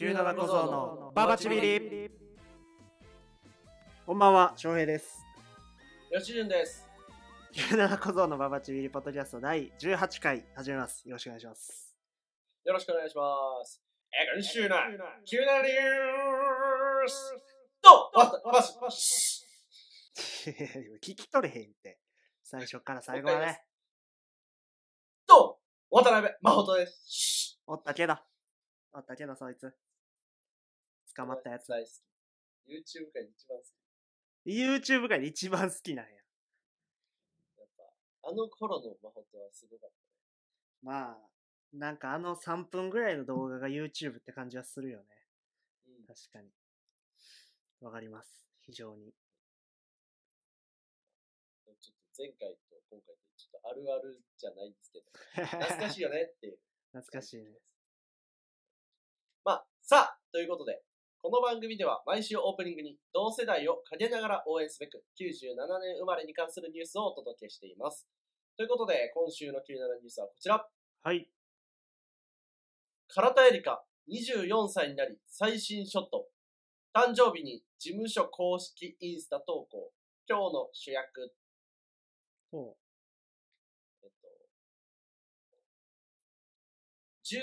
97小僧のババチビリこんばんは、翔平です。吉潤です。97小僧のババチビリポッドキャスト第18回始めます。よろしくお願いします。よろしくお願いします。え、今週の急なニュースと、わた、わし、わし。聞き取れへんって。最初から最後まで。と、渡辺真帆です。おったけど。おったけど、そいつ。捕まったやつ。大好き。YouTube 界で一番好き。YouTube 界で一番好きなんや。やっぱ、あの頃の真帆とはすごかっまあ、なんかあの3分ぐらいの動画が YouTube って感じはするよね。たね。うん。確かに。わかります。非常に。ちょっと前回と今回とちょっとあるあるじゃないんですけど、懐かしいよねっていう。懐かしいね。まあ、さあ、ということで、この番組では毎週オープニングに同世代を陰ながら応援すべく97年生まれに関するニュースをお届けしています。ということで、今週の97ニュースはこちら。はい。唐田エリカ、24歳になり最新ショット。誕生日に事務所公式インスタ投稿。今日の主役。ほえっ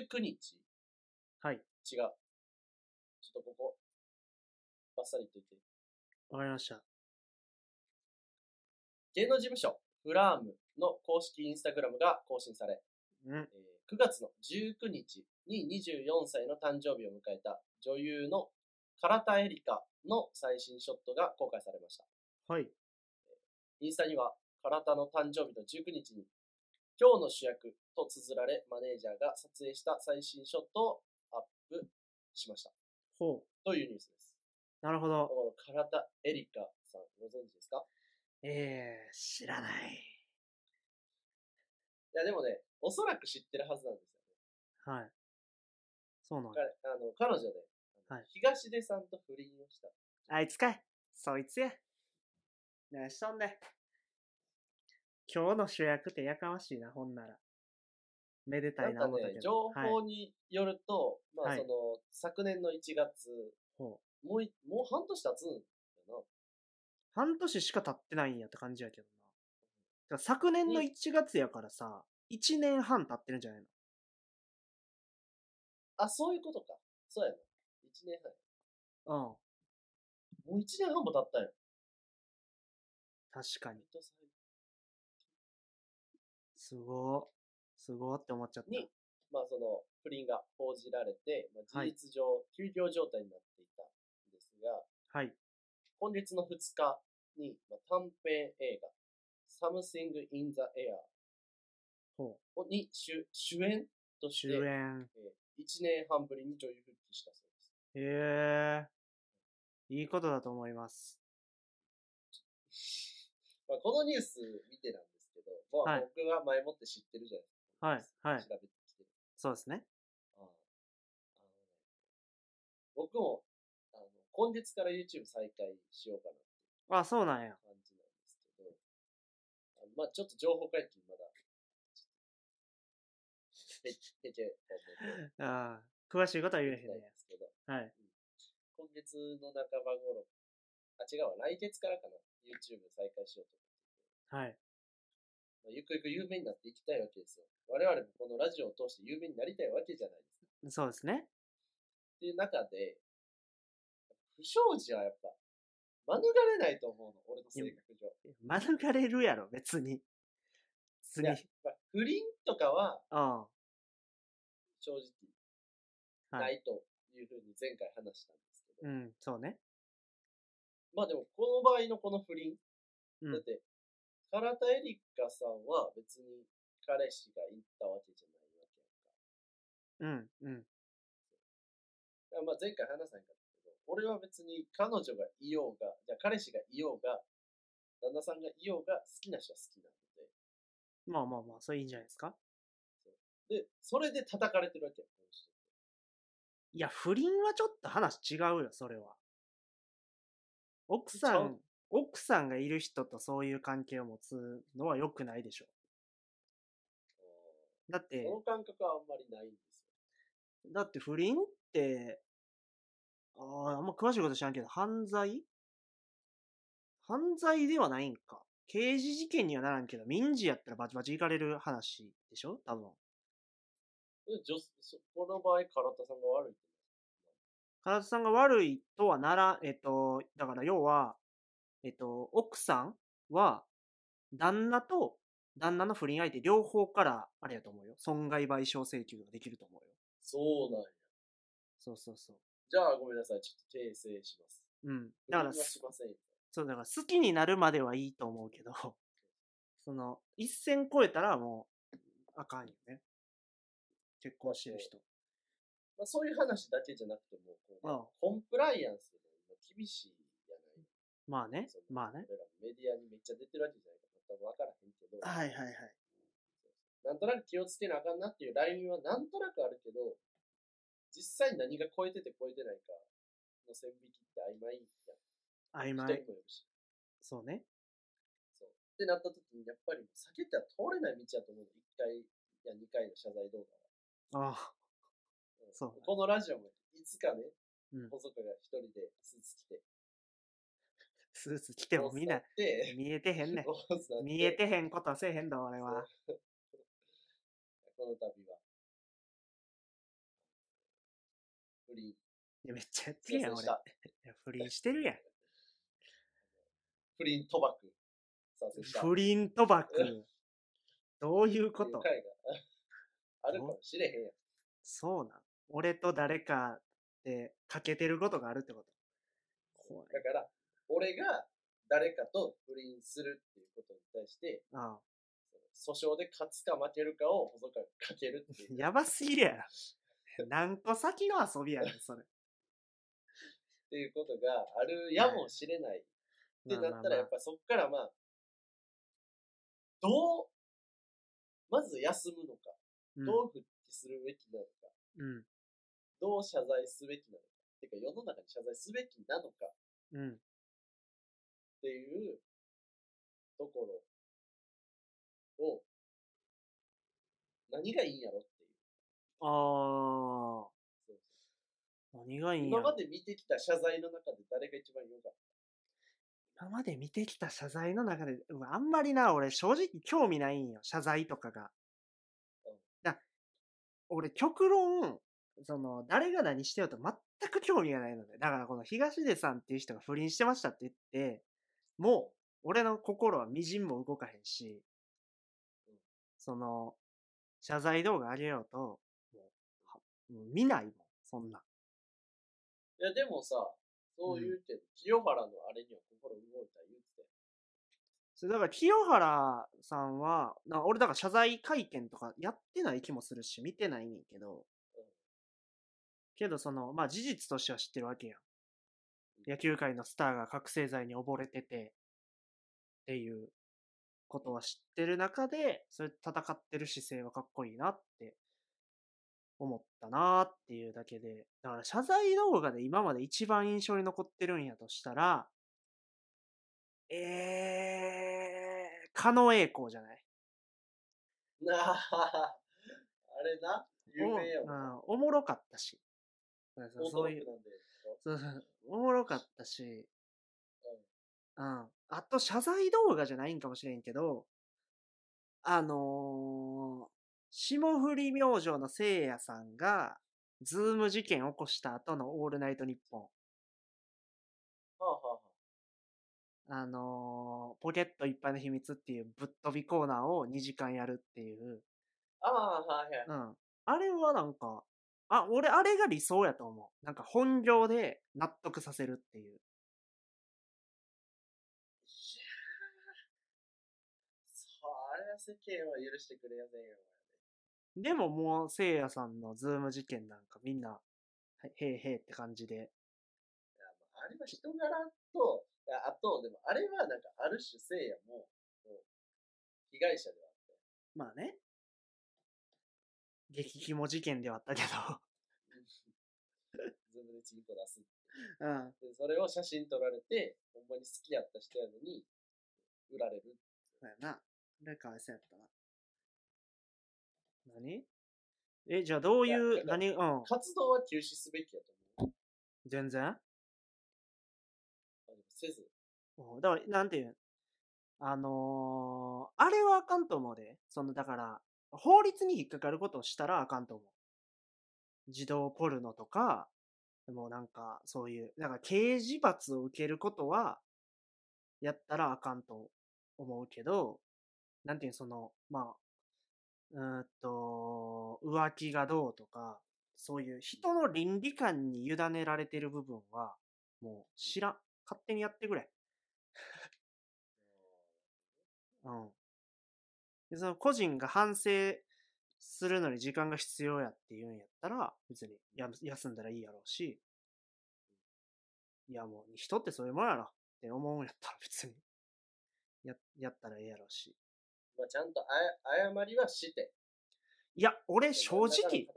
と、19日う。はい。違う。バッサリ言っといて。わかりました。芸能事務所フラームの公式インスタグラムが更新され、うん。えー9月の19日に24歳の誕生日を迎えた女優の唐田エリカの最新ショットが公開されました。はい。インスタには唐田の誕生日の19日に今日の主役と綴られマネージャーが撮影した最新ショットをアップしました。ほう。というニュースです。なるほど。この唐田エリカさんご存知ですか？ええー、知らない。いやでもね、おそらく知ってるはずなんですよね。はい。そうなん彼や。あの彼女ね、はい東出さんと不倫をした。あいつかい。そいつや。何しとんねん。今日の主役ってやかましいな、ほんなら。めでたないんかな思ったけ、ね情。報によると、まあはいその、昨年の1月。もうい、もう半年経つんだな。半年しか経ってないんやって感じやけどな。だから昨年のに1月やからさ、1年半経ってるんじゃないあ、そういうことか。そうやな。1年半。のうん。もう1年半も経ったよ。確かに。すごー。すごーって思っちゃった。にまあその、不倫が報じられて、まあ、はい事実上、休業状態になっていたが、はい。今月の2日に、まあ、短編映画、Something in the Air ほう。に主主演として、主演。え1年半ぶりに女優復帰したそうです。へえ。いいことだと思います。まあ、このニュース見てなんですけど、まあはい僕は前もって知ってるじゃないですか。はいはい調べてきてる。そうですね。あああのね僕も今月から YouTube 再開しようかなあ、そうなんや。感じなんですけど、あのまあちょっと情報解禁まだ、ぺぺちぇと思ってああ、詳しいことは言えへんないんねですけど、はい。今月の半ば頃、あ、違うわ、来月からかな、YouTube 再開しようとはい。まあ、ゆくゆく有名になっていきたいわけですよ。我々もこのラジオを通して有名になりたいわけじゃないですか。そうですね。っていう中で、不祥事はやっぱ、免れないと思うの、俺の性格上。免れるやろ、別に。別に。不倫とかはうん。正直は。ないいというふうに前回話したんですけど、うん、そうね。まあでもこの場合のこの不倫、うんだって、唐田エリカさんは別に彼氏が言ったわけじゃないわけやんか。うん、うん。まあ前回話さんかったけど、俺は別に彼女がいようが、じゃあ彼氏がいようが、旦那さんがいようが好きな人は好きなのまあまあまあ、それいいんじゃないですか？で。で、それで叩かれてるわけよ、この人って。いや、不倫はちょっと話違うよ、それは。奥さちゃう、奥さんがいる人とそういう関係を持つのは良くないでしょ。だってそ、の感覚はあんまりないんですよ。だって不倫って、ああ、あんま詳しいこと知らんけど、犯罪？犯罪ではないんか。刑事事件にはならんけど、民事やったらバチバチ行かれる話でしょ？多分。で女そこの場合、唐田さんが悪い唐田さんが悪いとはなら、えっと、だから要は、えっと、奥さんは、旦那と旦那の不倫相手両方から、あれやと思うよ。損害賠償請求ができると思うよ。そうなんや。そうそうそう。じゃあ、ごめんなさい。ちょっと訂正します。うん。だからませんよ。そう、だから好きになるまではいいと思うけど、その、一線超えたらもう、あかんよね。結婚してる人。まあ、そういう話だけじゃなくても、こうああコンプライアンスでも厳しいやない。まあね。まあね。メディアにめっちゃ出てるわけじゃないから、多分分からへんけど、はいはいはい。なんとなく気をつけなあかんなっていうラインはなんとなくあるけど、実際何が超えてて超えてないかの線引きって曖昧やん。曖昧人に。もよるし。そうね。そう。ってなった時に、やっぱり避けては通れない道やと思うの。1回や2回の謝罪動画は。ああ。うんそうこのラジオもいつかね、うん細川が一人でスーツ着て、スーツ着てもみんな見えてへんね見えてへんことはせえへんだ、俺は。この度は、やめっちゃやってるやん、俺。い。や不倫してるやん。不倫賭博。不倫賭博。どういうこと？あるかもしれへんやん。そうなん。俺と誰かで欠けてることがあるってこと？怖い。だから、俺が誰かと不倫するっていうことに対して、あ訴訟で勝つか負けるかを細川がかけるっていう。あやばすぎるやろ。何個先の遊びやねん、それ。っていうことがあるやもしれないってなったら、やっぱりそっからまあ、どう、まず休むのか、うんどう復帰するべきなのか、うん。どう謝罪すべきなのか、てか世の中に謝罪すべきなのかうん。っていうところを、何がいいんやろっていう。ああ。何がいいんや今まで見てきた謝罪の中で誰が一番良かっ今まで見てきた謝罪の中で、うわあんまりな、俺正直興味ないんよ。謝罪とかがうん。だ俺極論、その、誰が何してようと全く興味がないので。だからこの東出さんっていう人が不倫してましたって言って、もう、俺の心はみじんも動かへんしうん、その、謝罪動画あげようと、もうはもう見ないもん、そんな。たいや、でもさ、そう言うけど、清原のあれには心動いた言うてたよ。それだから清原さんは、な俺だから謝罪会見とかやってない気もするし、見てないねんけど、けどその、まあ事実としては知ってるわけやん。野球界のスターが覚醒剤に溺れてて、っていうことは知ってる中で、それ戦ってる姿勢はかっこいいなって思ったなっていうだけで、だから謝罪動画で今まで一番印象に残ってるんやとしたら、えー、狩野英孝じゃない？なあ、あれな、有名やもん。うん、おもろかったし。そういう。そうそうおもろかったし、うん。あと、謝罪動画じゃないんかもしれんけど、あのー、霜降り明星のせいやさんが、ズーム事件起こした後のオールナイトニッポン。はあはあはあのー、ポケットいっぱいの秘密っていうぶっ飛びコーナーを2時間やるっていう。あ。ああ、はいはい。うん。あれはなんか、あ、俺あれが理想やと思う。なんか本業で納得させるっていう。それは世間は許してくれやせんよ。でももう、せいやさんのズーム事件なんかみんな、はいへいへいって感じで。ああれは人柄と、あと、でもあれはなんかある種せいやも、もう被害者ではあって。まあね。激キモ事件ではあったけ ズームでチンコ出す。ど。うん。で、それを写真撮られて、ほんまに好きやった人やのに、売られる。そうやな。あれかわいそうやったな。何？え、じゃあどういう、いやだから何？うん。活動は休止すべきやと思う。全然？せず。うんだから、なんていう？んあのーあれはあかんと思うで。その、だから、法律に引っかかることをしたらあかんと思う。児童ポルノとか、もうなんか、そういう、だから刑事罰を受けることは、やったらあかんと思うけど、なんていう？のその、まあ、うーんと、浮気がどうとか、そういう人の倫理観に委ねられてる部分は、もう知らん。勝手にやってくれ。うん。で、その個人が反省するのに時間が必要やっていうんやったら、別にや休んだらいいやろうし、いやもう人ってそういうもんやろって思うんやったら別に、や、やったらええやろうし。まあ、ちゃんとあや謝りはして。いや、俺正直、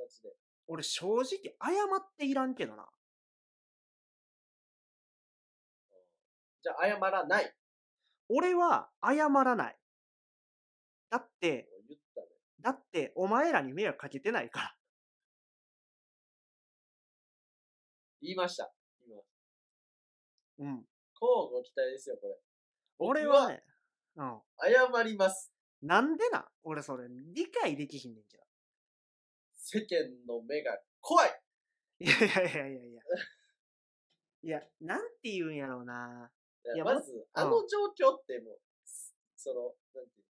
俺正直謝っていらんけどな。じゃあ、謝らない。俺は謝らない。だって、ね。だってお前らに迷惑かけてないから。言いました。今。うん。交互期待ですよ、これ。俺はね、うん。謝ります。なんでな俺それ理解できひんねんけど。世間の目が怖いいやいやいやいやいや。いや、なんて言うんやろうな。いやまず、あの状況ってもう、その、なんていう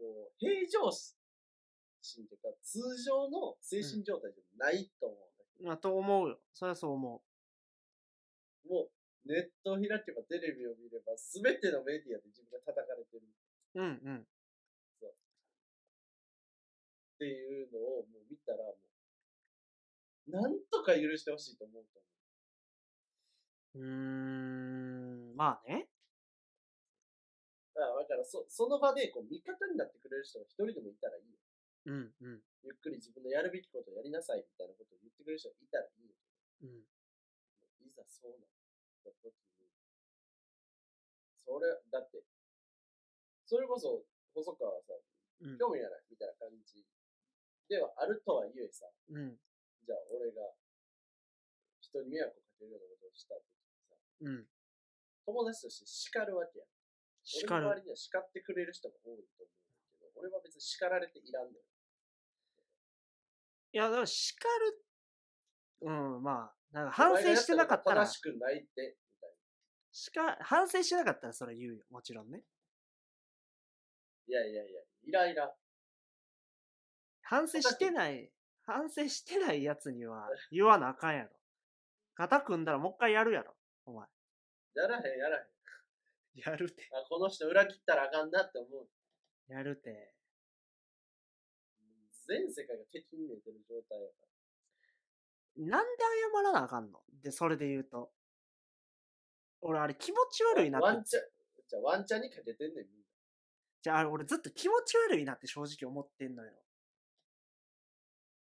の？こう、平常心というか、通常の精神状態じゃないと思うんだけまあ、と思うよ。それはそう思ど、もう、ネットを開けばテレビを見れば、すべてのメディアで自分が叩かれてるう。うんうん。っていうのをもう見たら、もう、なんとか許してほしいと思うと思う。うーん、まあね。だから、だからそその場でこう味方になってくれる人が一人でもいたらいいよ。うんうん。ゆっくり自分のやるべきことをやりなさいみたいなことを言ってくれる人がいたらいいよ。うん。いざそうなった時に、それ、だって、それこそ、細川さん、うん。興味がないみたいな感じではあるとはいえさ、うん。じゃあ俺が人に迷惑をかけるようなことをした時にさ、うん。友達として叱るわけやん。叱俺の周る。りには叱ってくれる人が多いと思うんだけど、俺は別に叱られていらんのよ。いや、だから叱る。うん、まあ、なんか反省してなかったら正しくないって、みたいな。叱、反省してなかったらそれ言うよ。もちろんね。いやいやいや、イライラ。反省してない、反省してないやつには言わなあかんやろ。肩組んだらもう一回やるやろ。お前。やらへんやらへん。やるて。あ、この人裏切ったらあかんなって思う。やるて。全世界が敵に見えてる状態やかなんで謝らなあかんの？で、それで言うと。俺あれ気持ち悪いなら。ワンって。チャン、じゃあワンチャンにかけてんねん、みんな。じゃあ俺ずっと気持ち悪いなって正直思ってんのよ。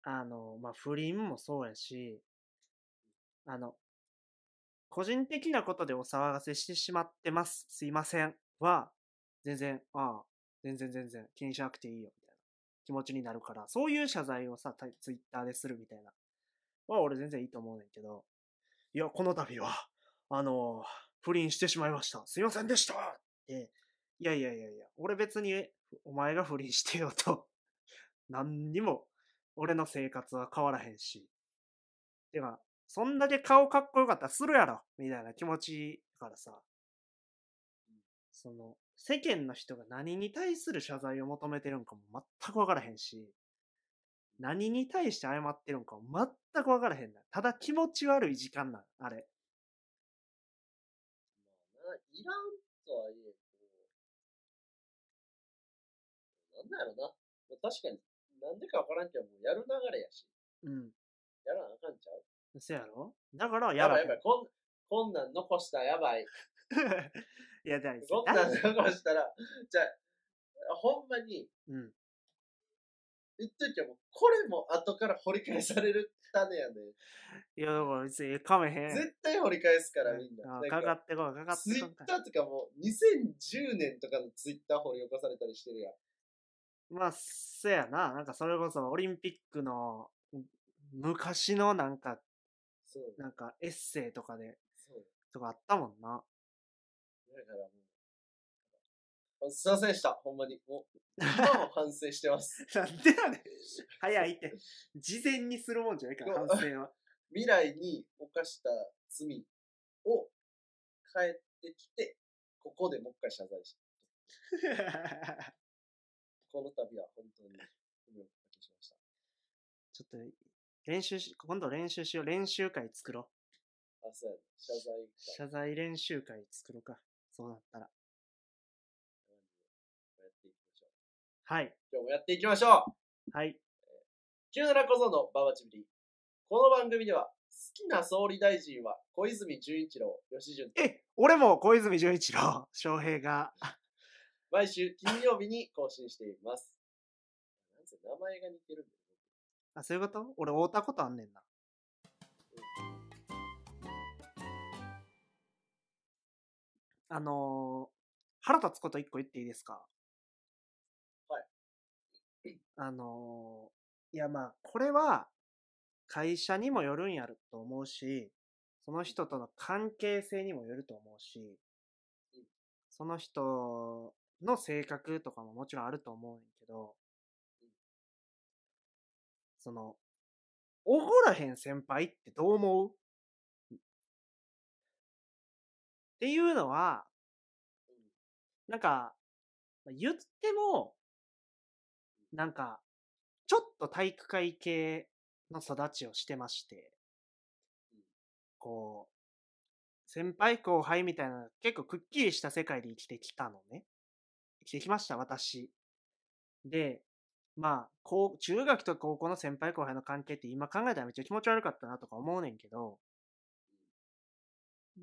あの、まあ、不倫もそうやし、あの、個人的なことでお騒がせしてしまってます。すいません。は、全然、ああ、全然全然気にしなくていいよ、みたいな気持ちになるから、そういう謝罪をさ、タイツイッターでするみたいな。は俺全然いいと思うねんけど、いや、この度は、あの、不倫してしまいました。すいませんでしたって、いやいやいやいや、俺別にお前が不倫してよと、何にも俺の生活は変わらへんし。てか、そんだけ顔かっこよかったらするやろみたいな気持ちからさ、その、世間の人が何に対する謝罪を求めてるんかも全くわからへんし、何に対して謝ってるんかも全くわからへんな。ただ気持ち悪い時間なん、あれ。まあな、いらんとはいえ、なんだろうな。まあ確かに、なんでかわからんけど、もうやる流れやし、うん。やらなあかんちゃう？そやろ？だからやばいやばい、こん、こんなん残したらやばい。いや、だいこんなん残したら、じゃあ、ほんまに、うん。言っときゃもう、これも後から掘り返される種やね。いや、だから別にかめへん。絶対掘り返すから、みんな。んかかってこい、かかってツイこいッターとかもう2010年とかのツイッター掘り起こされたりしてるやん。まあ、そやな。なんかそれこそオリンピックの昔のなんかそう。なんかエッセイとかで、そう。とかあったもんな。だからもう。あすいませんでした。ほんまに。もう、今も反省してます。なんでやねん。早いって。事前にするもんじゃないから、反省は。未来に犯した罪を帰ってきて、ここでもう一回謝罪して。この度は本当にご迷惑をおかけしました。ちょっと、練習し、今度練習しよう。練習会作ろあ、そうやね。謝罪う。謝罪練習会作ろうか。そうなったら。会やっていきましょう。はい。今日もやっていきましょうはい。97小僧のババチビリ。この番組では、好きな総理大臣は小泉純一郎、吉順とえ、俺も小泉純一郎、翔平が。毎週金曜日に更新しています。なんせ名前が似てるんだよ。あ、そういうこと？俺会うたことあんねんな。あのー腹立つこと一個言っていいですか？はい。あのーいやまあ、これは会社にもよるんやると思うし、その人との関係性にもよると思うしうん、その人の性格とかももちろんあると思うんやけど、その、おごらへん先輩ってどう思う？っていうのは、なんか、言っても、なんか、ちょっと体育会系の育ちをしてまして。うん、こう、先輩後輩みたいな結構くっきりした世界で生きてきたのね。生きてきました、私。で、まあ、こう、中学と高校の先輩後輩の関係って今考えたらめっちゃ気持ち悪かったなとか思うねんけど、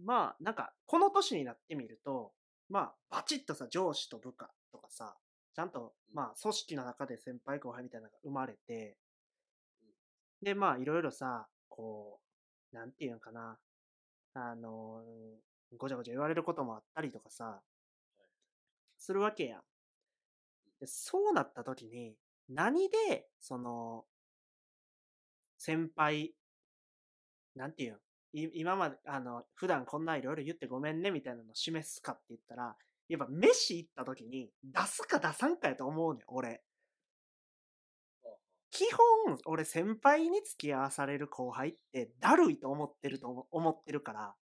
まあ、なんか、この年になってみると、まあ、バチッとさ、上司と部下とかさ、ちゃんと、まあ、組織の中で先輩後輩みたいなのが生まれて、で、まあ、いろいろさ、こう、なんていうのかな、あのーごちゃごちゃ言われることもあったりとかさ、するわけやん。でそうなった時に、何で、その、先輩、なんていうんい今まで、あの、普段こんないろいろ言ってごめんねみたいなのを示すかって言ったら、やっぱ飯行った時に出すか出さんかやと思うねん、俺。基本、俺先輩に付き合わされる後輩ってだるいと思ってると思思ってるから、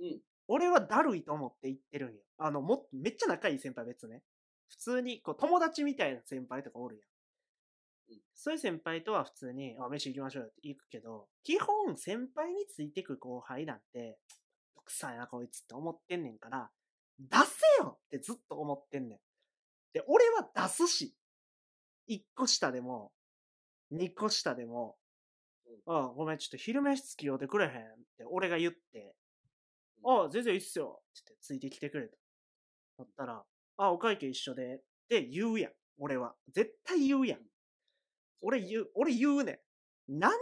うん。俺はだるいと思って言ってるんよ。あの、もっめっちゃ仲いい先輩は別ね。普通に、こう、友達みたいな先輩とかおるやん。うんそういう先輩とは普通に、あ、飯行きましょうよって行くけど、基本先輩についてく後輩なんて、くさいなこいつって思ってんねんから、出せよってずっと思ってんねん。で、俺は出すし、1個下でも、2個下でも、ああ、ごめん、ちょっと昼飯付き合うてくれへんって俺が言って、ああ、全然いいっすよって言ってついてきてくれた。だったら、ああ、お会計一緒でって言うやん。俺は。絶対言うやん。俺言う、俺言うねん。なんで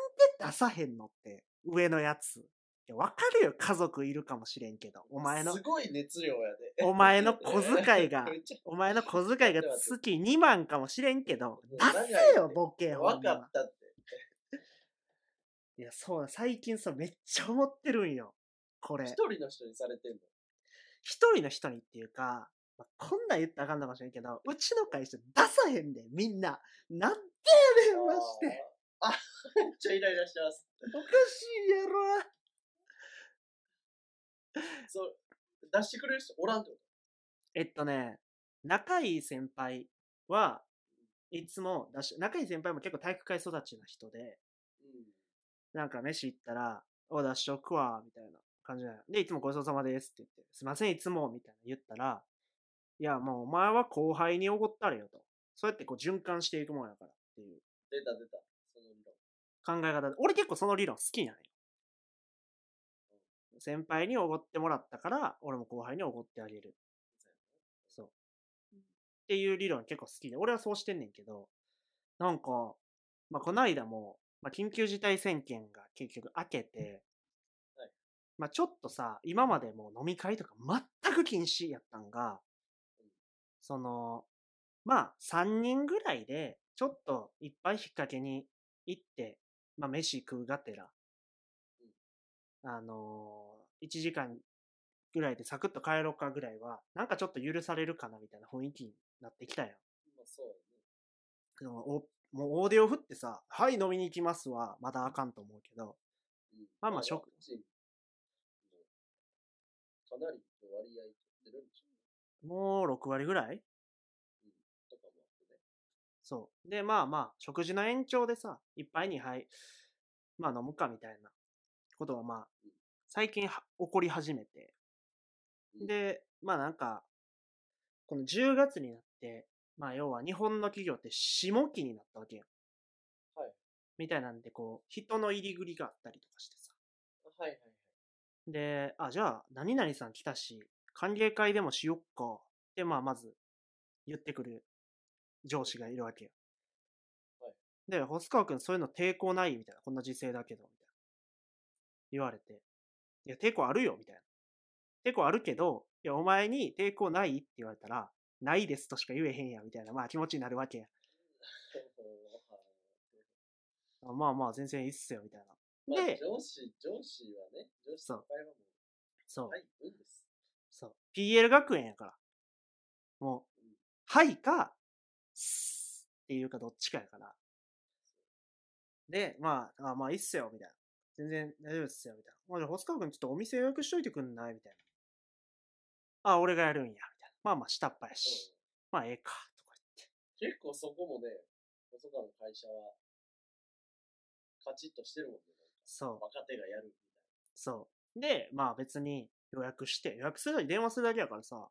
出さへんのって、上のやつ。いや、わかるよ、家族いるかもしれんけど。お前のす、ごい熱量やで。お前の 小遣いがお前の小遣いが月2万かもしれんけど、出せよ、ボケ、ほんわかまったって。いや、そうだ、最近さ、めっちゃ思ってるんよ。これ一。人の人にされてんの？一人の人にっていうか、まあ、こんなん言ったらあかんのかもしれんけど、うちの会社出さへんで、みんな。なんでやねん、まして。あ めっちゃイライラしてます。おかしいやろ。そう、出してくれる人おらんってこえっとね、仲いい先輩はいつも出し、仲いい先輩も結構体育会育ちの人で、とうん。なんか飯行ったら、お出しとくわ、みたいな感じなの。で、いつもごちそうさまですって言って、すいません、いつも、みたいな言ったら、いや、もうお前は後輩におごったれよと。そうやってこう循環していくもんやからっていう出た出た。その理論。考え方で、俺結構その理論好きなのよ。先輩におごってもらったから、俺も後輩におごってあげる。そう。っていう理論結構好きで、俺はそうしてんねんけど、なんか、まあ、この間も、まあ、緊急事態宣言が結局明けて、はいまあ、ちょっとさ、今までもう飲み会とか全く禁止やったんが、その、まあ、3人ぐらいで、ちょっといっぱい引っ掛けに行って、まあ、飯食うがてら、あのー、1時間ぐらいでサクッと帰ろうかぐらいは、なんかちょっと許されるかなみたいな雰囲気になってきたやん。まあそうそのおもう大手を振ってさ、はい飲みに行きますは、まだあかんと思うけど。うんまあまあ食かなりの割合取ってるんでしょうね。もう6割ぐらい？とかもあってね。そう。で、まあまあ、食事の延長でさ、いっぱいに、はい、まあ飲むかみたいなことはまあうん、最近は起こり始めて。うんで、まあなんか、この10月になって、まあ要は日本の企業って下期になったわけよ。はい。みたいなんで、こう、人の入り繰りがあったりとかしてさ。はいはいはい。で、あ、じゃあ、何々さん来たし、歓迎会でもしよっか。って、まあ、まず、言ってくる上司がいるわけよ。はいで、細川くんそういうの抵抗ない？みたいな。こんな時勢だけど、みたいな。言われて。いや、抵抗あるよ、みたいな。抵抗あるけど、いや、お前に抵抗ない？って言われたら、ないですとしか言えへんや、みたいな、まあ気持ちになるわけや。あまあまあ、全然いいっすよ、みたいな。まあ、で上司、上司はね、上司先輩はもそうう、。はい、いいんです。そう。PL 学園やから。もううん、はいか、すっていうかどっちかやから。で、まあ、あまあいいっすよ、みたいな。全然大丈夫っすよ、みたいな。まあ、じゃあ、細川くんちょっとお店予約しといてくんない？みたいな。あ、俺がやるんや、みたいな。まあまあ、下っ端やし。うんまあ、ええか、とか言って。結構そこもね、細川の会社は、カチッとしてるもんね。そう。若手がやるみそう。で、まあ別に予約して、予約するのに電話するだけやからさ、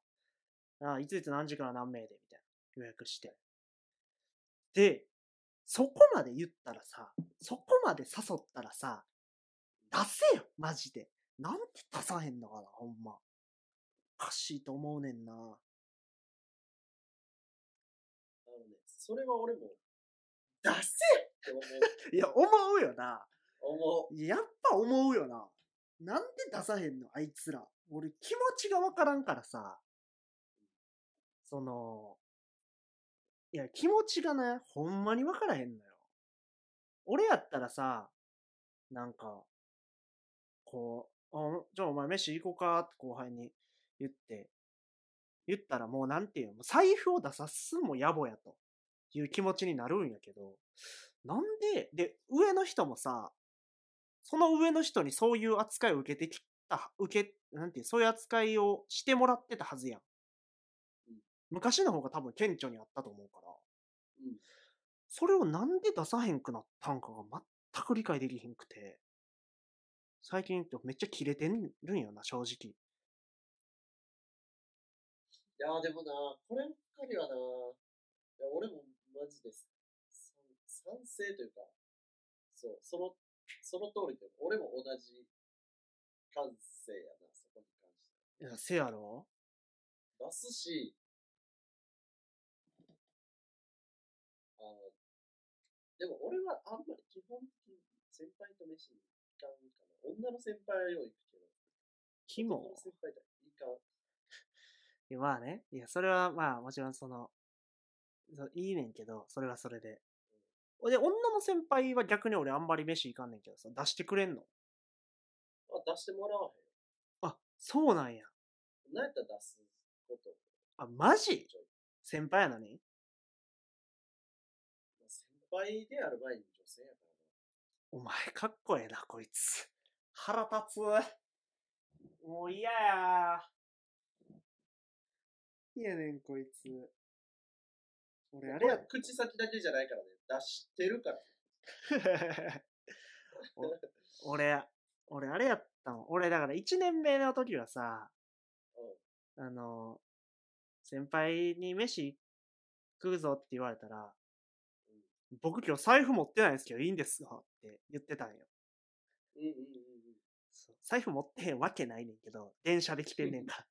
あいついつ何時から何名で、みたいな。予約して。で、そこまで言ったらさ、そこまで誘ったらさ、出せよ、マジで。なんで出さへんのかな、ほんま。おかしいと思うねんな。たいな。あのね、それは俺も、出せって思う。いや、思うよな。思う。やっぱ思うよな。なんで出さへんの？あいつら。俺気持ちがわからんからさ。その、いや、気持ちがね、ほんまにわからへんのよ。俺やったらさ、なんか、こう、あじゃあお前飯行こうかって後輩に言って、言ったらもうなんていうの、財布を出さすんも野暮やという気持ちになるんやけど、なんで、で、上の人もさ、その上の人にそういう扱いを受けてきた、受け、なんていう、そういう扱いをしてもらってたはずやんうん。昔の方が多分顕著にあったと思うから、うん。それをなんで出さへんくなったんかが全く理解できへんくて、最近ってめっちゃキレてるんよな、正直。いやーでもな、こればっかりはな、いや俺もマジです。賛賛成というか、そう、その、その通りというか、俺も同じ感性やな、そこに関して。いや、せやろ？出すし、あの、でも俺はあんまり基本的に先輩と飯に行かんかな。女の先輩はよう行くけど、キモ男の。先輩とは行かん。いやまあね。いや、それはまあもちろんその、そういいねんけど、それはそれで。で、女の先輩は逆に俺あんまり飯行かんねんけどさ、出してくれんの？あ、出してもらわへあ、そうなんや。ん。なんやったら出すこと？あ、マジ？先輩やのに？まあ先輩である前に女性やからな。お前かっこええな、こいつ。腹立つ。もう嫌や。いやねん、こいつ。俺、あれや口先だけじゃないからね。出してるから。お俺、俺、あれやったの。俺、だから1年目の時はさ、うん。あの、先輩に飯食うぞって言われたら、僕今日財布持ってないんですけどいいんですかって言ってたんよ。うんうんうんそう財布持ってへんわけないねんけど、電車で来てんねんか。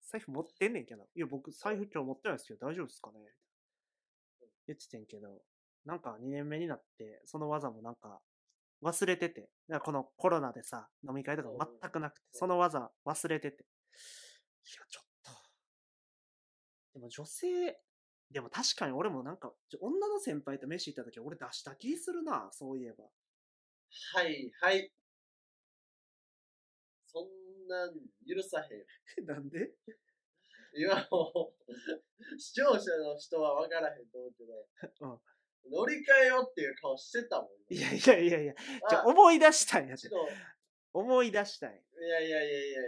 財布持ってんねんけど、いや僕財布今日持ってないですけど大丈夫ですかね？言っててんけど、なんか2年目になって、その技もなんか忘れてて、だからこのコロナでさ、飲み会とか全くなくて、その技忘れてて。いや、ちょっと。でも女性、でも確かに俺もなんか、女の先輩と飯行った時俺出した気するな、そういえば。はい、はい。なん許さへんよ。なんで？今もう、視聴者の人は分からへんと思うけど、乗り換えようっていう顔してたもん。いやいやいやいや、あじゃあ思い出したんやってち。ょっ思い出したんや。といやいやいやいや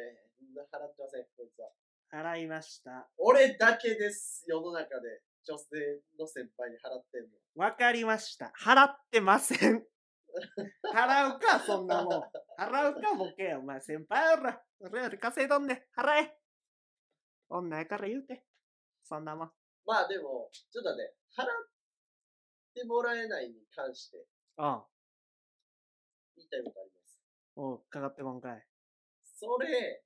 払ってません、こいつは。払いました。俺だけです、世の中で女性の先輩に払ってんの。わかりました。払ってません。払うか、そんなもん。払うか、ボケや。お前、先輩やろ。俺より稼いどんねん。払え。女やから言うて。そんなもん。まあでも、ちょっとね、払ってもらえないに関してうん。言いたいことあります。おう、かかってこんかい。それ、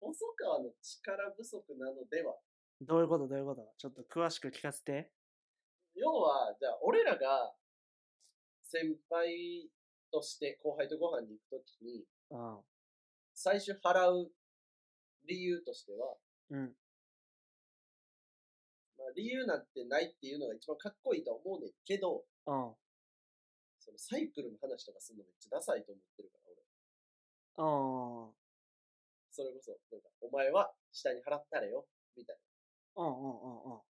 細川の力不足なのでは？どういうこと？どういうこと？ちょっと詳しく聞かせて。要は、じゃあ、俺らが先輩として後輩とご飯に行くときに、うん。最初払う理由としては、うん。まあ、理由なんてないっていうのが一番かっこいいとは思うねんけど、うん。そのサイクルの話とかするのめっちゃダサいと思ってるから、俺。うん。それこそ、なんか、お前は下に払ったれよ、みたいな。うんうんうんうん。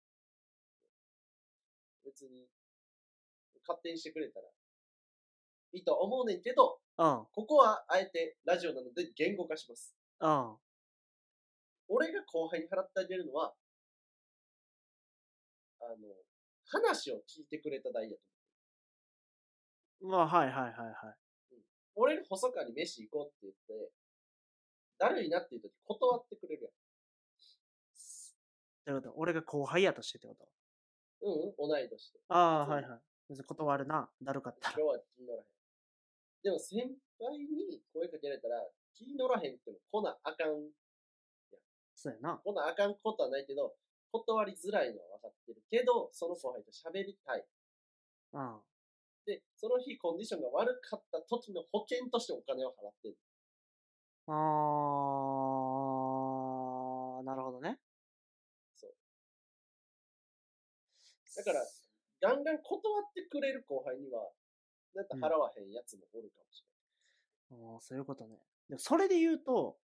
別に、勝手にしてくれたら、いいとは思うねんけど、うん。ここはあえてラジオなので言語化します。うん。俺が後輩に払ってあげるのは、あの、話を聞いてくれた代やと。まあ、はいはいはいはい。俺が細川に飯行こうって言って、だるいなっていう時断ってくれるやん。ということ俺が後輩やとしてってこと？うん、同い年で。ああ、そうはいはい。別に断るな。だるかったら。今日は気に乗らへん。でも先輩に声かけられたら、気に乗らへんっても来なあかん、そうやな。来なあかんことはないけど、断りづらいのは分かってるけど、その後輩と喋りたい。うん。で、その日コンディションが悪かった時の保険としてお金を払ってる。あー、なるほどね。そう。だから、ガンガン断ってくれる後輩には、なんか払わへんやつもおるかもしれあーそういうことね。でもそれで言うと、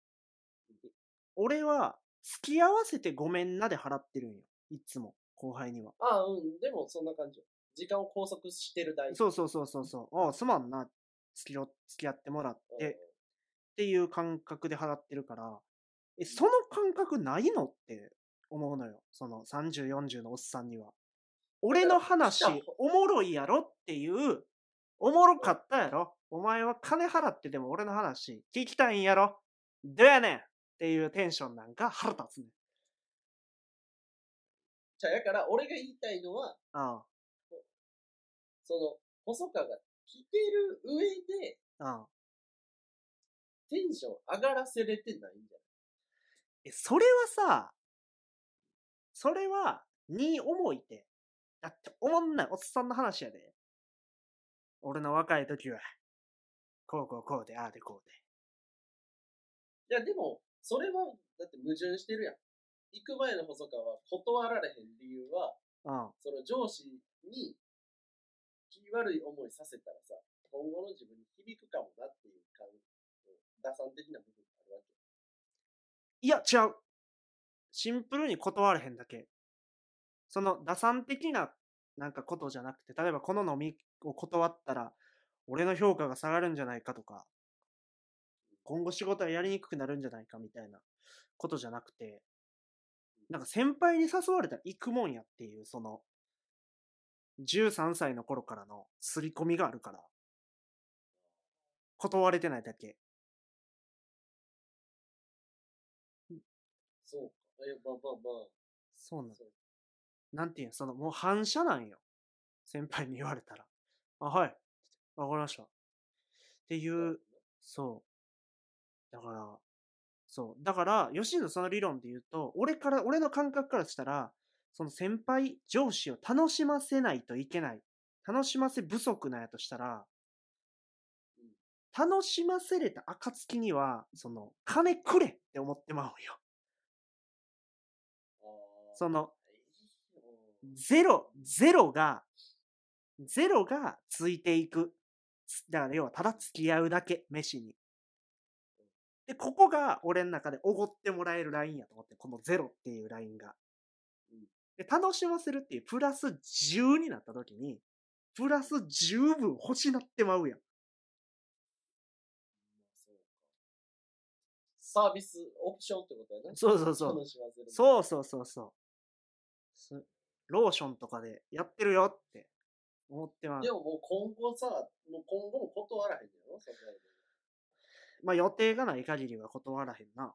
俺は、付き合わせてごめんなで払ってるんよ。いつも、後輩には。ああ、うん、でもそんな感じよ。時間を拘束してる代そうそうそうそうそう。ああ、すまんな。付き合付き合ってもらって、っていう感覚で払ってるから、え、その感覚ないの？って思うのよ。その30、40のおっさんには。俺の話おもろいやろ？っていう、おもろかったやろ？お前は金払ってでも俺の話聞きたいんやろ？どうやねんっていうテンションなんか腹立つねん。じゃあ、やから、俺が言いたいのは、あその、細川が来てる上で、あ、ああ。テンション上がらせれてないんじゃえ、それはさ、それは、に思いて。だって、おもんないおっさんの話やで。俺の若い時は、こうこうこうで、ああでこうで。ないいや、でも、それは、だって矛盾してるやん。行く前の細川は断られへん理由は、うん。その上司に気悪い思いさせたらさ、今後の自分に響くかもなっていう感打算的な部分があるわけ。いや、違う。シンプルに断れへんだけ。その、打算的な、なんかことじゃなくて、例えばこの飲みを断ったら、俺の評価が下がるんじゃないかとか、今後仕事はやりにくくなるんじゃないかみたいなことじゃなくて、なんか先輩に誘われたら行くもんやっていう、その、13歳の頃からの刷り込みがあるから、断れてないだけ。そうか。え、まあまあまあ。そうなんそうなんていうの、その、もう反射なんよ。先輩に言われたら。あ、はい。わかりました。っていう、そう。だから、そう。だから、吉野その理論で言うと、俺から、俺の感覚からしたら、その先輩、上司を楽しませないといけない。楽しませ不足なんやとしたら、楽しませれた暁には、その、金くれって思ってまうんよ。その、うんゼロ、ゼロが、ゼロがついていく。つだから要はただ付き合うだけ、飯に。っで、ここが俺の中でおごってもらえるラインやと思って、このゼロっていうラインが。うんで、楽しませるっていうプラス10になった時に、プラス10分欲しなってまうやん。サービスオプションってことやな。そうそうそう。楽しませる。そうそうそうそう。すローションとかでやってるよって思ってまうで。ももう今後さ、もう今後も断らへんやろそまあ予定がない限りは断らへんな。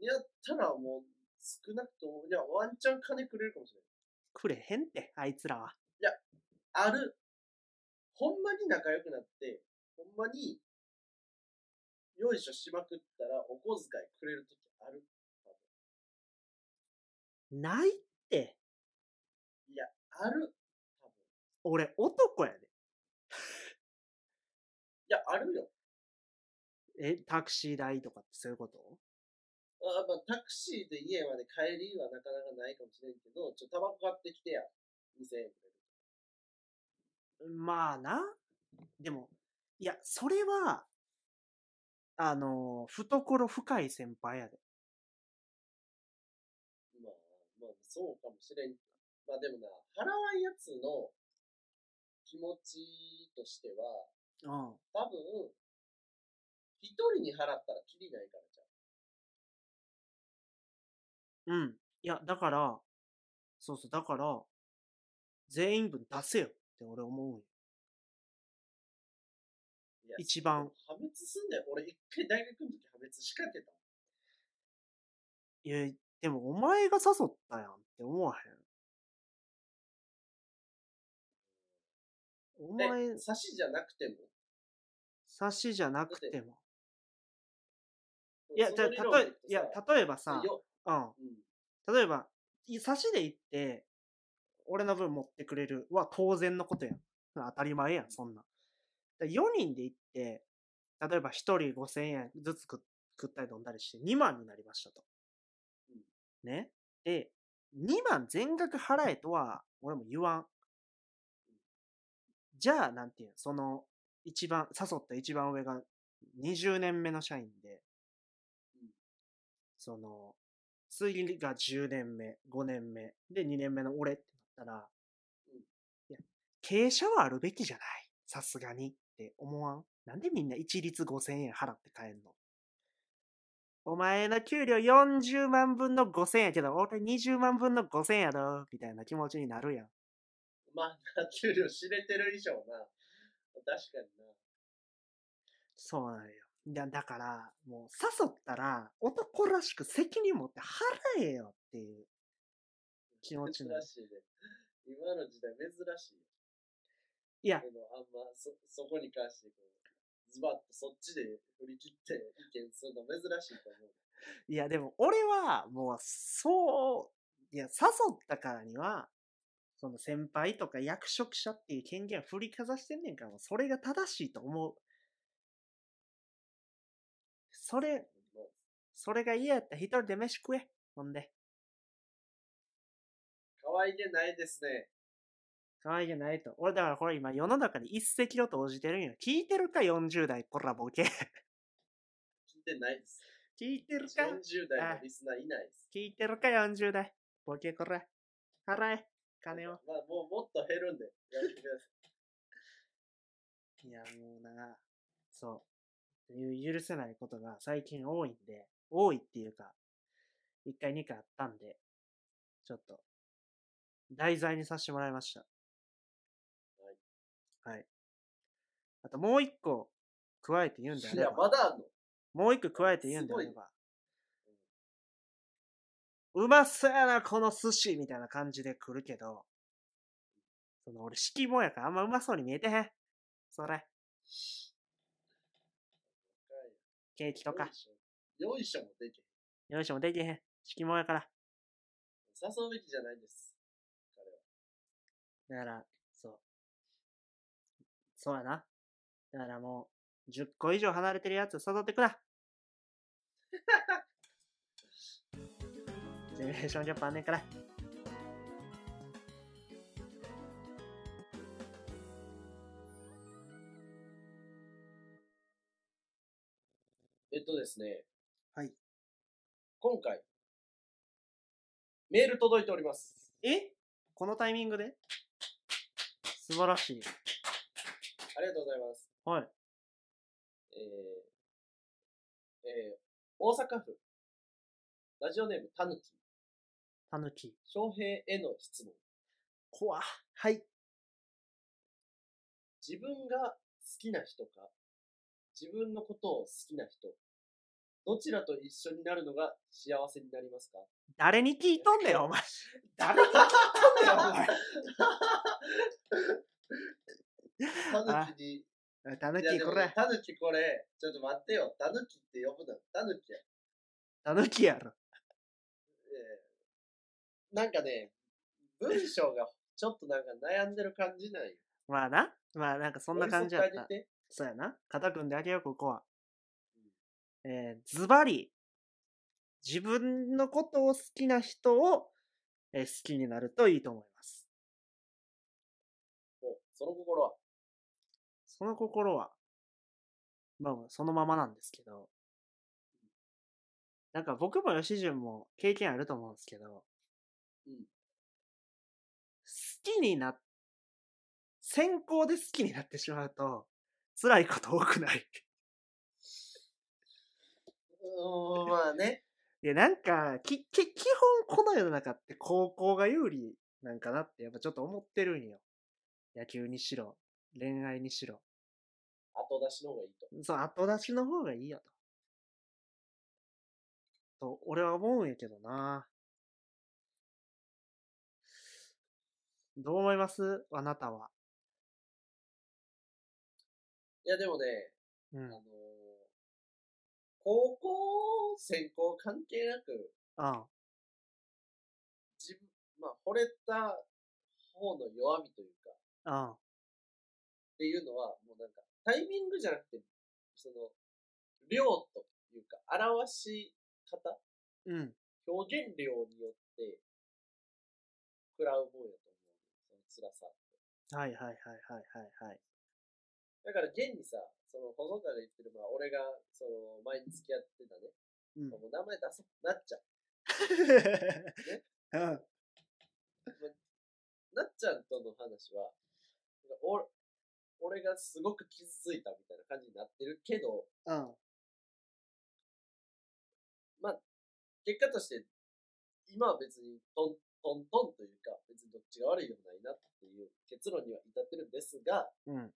やったらもう少なくとも、いや、ワンチャン金くれるかもしれない。くれへんって、あいつらは。ある。ほんまに仲良くなって、ほんまに、よいしょしまくったらお小遣いくれるときある。ないって。いや、ある。多分。俺男やで。いや、あるよ。え、タクシー代とかってそういうこと？あまあ、タクシーで家まで帰りはなかなかないかもしれんけど、ちょ、タバコ買ってきてや。2000円くれる。まあな。でも、いや、それは、あの、懐深い先輩やで。まあ、まあ、そうかもしれん。まあでもな、払わんやつの気持ちとしては、うん。多分、一人に払ったらきりないからじゃん。うん。いや、だから、そうそう、だから、全員分出せよって俺思うんよ。一番。破滅すんだよ。俺一回大学の時破滅仕掛けた。いや、でもお前が誘ったやんって思わへん？お前え、、差しじゃなくても？差しじゃなくても。いや、そじゃあ、例え、いや例えばさ、ようん。うん。例えば、い差しで行って、俺の分持ってくれるは当然のことやん。当たり前やん、そんな。4人で行って、例えば1人5000円ずつ食食ったり飲んだりして2万になりましたと。うんね。で、2万全額払えとは、俺も言わん。じゃあ、なんていうの、その、一番、誘った一番上が20年目の社員で、うんその、次が10年目、5年目、で2年目の俺ってなったら、うんいや、傾斜はあるべきじゃない。さすがにって思わん？なんでみんな一律5000円払って帰んの？お前の給料40万分の5000円やけど、俺20万分の5000円やろ？みたいな気持ちになるやん。まあ、給料知れてる以上な。確かにな。そうなんよ。だだから、もう誘ったら、男らしく責任持って払えよっていう 気持ち。珍しいね。今の時代珍しいよ。いやあんまそ、そこに関してこう、ズバッとそっちで振り切って意見するの珍しいと思う。いや、でも俺は、もう、そう、いや、誘ったからには、その先輩とか役職者っていう権限を振りかざしてんねんから、それが正しいと思う。それ、まあそれが嫌やったら一人で飯食え。ほんで。可愛げないですね。可愛げないと。俺だからこれ今世の中に一石を投じてるんよ。聞いてるか ?40 代、こらボケ。聞いてないです。聞いてるか？40代のリスナーいないです。聞いてるか ?40 代。ボケこら。払え。金を。まあ、もうもっと減るんで、やめてください。いや、もうな、そう。いう許せないことが最近多いんで、多いっていうか、一回二回あったんで、ちょっと、題材にさせてもらいました。はい。はい。あともう一個、加えて言うんであいや、まだあんの？もう一個加えて言うんであれば、うまそうやな、この寿司みたいな感じで来るけど、その俺、敷物やからあんまうまそうに見えてへん。それ、ケーキとかよい、しょ。もできへん。よいしょもできへん。敷物やから。誘うべきじゃないんです。彼は。だから、そう。そうやな。だからもう、10個以上離れてるやつ誘ってくな。ジェネレーションギャップあんねんから。えっとですね。はい。今回、メール届いております。え？このタイミングで？素晴らしい。ありがとうございます。はい。えー、えー、大阪府、ラジオネームたぬき、たぬき。翔平への質問。怖はい。自分が好きな人か、自分のことを好きな人、どちらと一緒になるのが幸せになりますか？誰に聞いとんねん、お前。誰に聞いたんだよ、お前。たぬきに。たぬいやでもきこれ。たぬきこれ、ちょっと待ってよ。たぬきって呼ぶな。たぬきや。たぬきやろ。えーなんかね、文章がちょっとなんか悩んでる感じなんよ。まあな。まあなんかそんな感じやったそうやな。肩組んであげよう、ここは。えー、ズバリ、自分のことを好きな人を、えー好きになるといいと思います。おその心は？その心は、まあ、そのままなんですけど、なんか僕も吉純も経験あると思うんですけど、うん好きにな、先行で好きになってしまうと、辛いこと多くない。うーん、まあね。いや、なんか、き、き、基本この世の中って高校が有利なんかなってやっぱちょっと思ってるんよ。野球にしろ、恋愛にしろ。後出しの方がいいと。そう、後出しの方がいいよと。と、俺は思うんやけどな。どう思います？あなたは。いやでもね、うん。あのー高校、専攻関係なく、あ自分、まあ、惚れた方の弱みというか、あ、あっていうのは、もうなんか、タイミングじゃなくて、その、量というか、表し方、うん。表現量によって、食らうもんやと思う。その辛さって。はいはいはいはいはいはい。だから現にさ、その細川が言ってる、まあ俺が、その前に付き合ってたね、うん。もう名前出そう、なっちゃ ん。うん。なっちゃんとの話は、俺俺がすごく傷ついたみたいな感じになってるけど、うん。まあ、結果として、今は別にトントントンというか、別にどっちが悪いでもないなっていう結論には至ってるんですが、うん。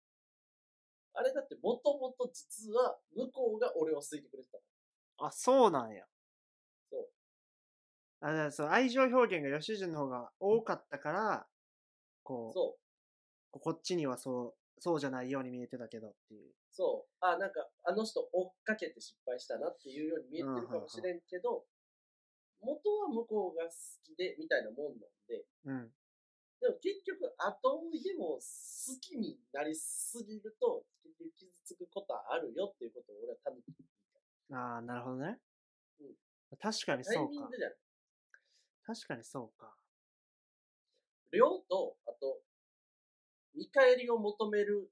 あれだってもともと実は向こうが俺を好いてくれてたの。あ、そうなんや。そう。あ、だからそう、愛情表現が吉純の方が多かったから、こう、そう。ここっちにはそう、そうじゃないように見えてたけどっていう。そう。あ、なんか、あの人追っかけて失敗したなっていうように見えてるかもしれんけど、元は向こうが好きで、みたいなもんなんで、うん。でも結局、後追いでも好きになりすぎると、結局傷つくことはあるよっていうことを俺は多分言いたい。ああ、なるほどね。うん確かにタイそうかミング。じゃない。確かにそうか。量と、あと、見返りを求める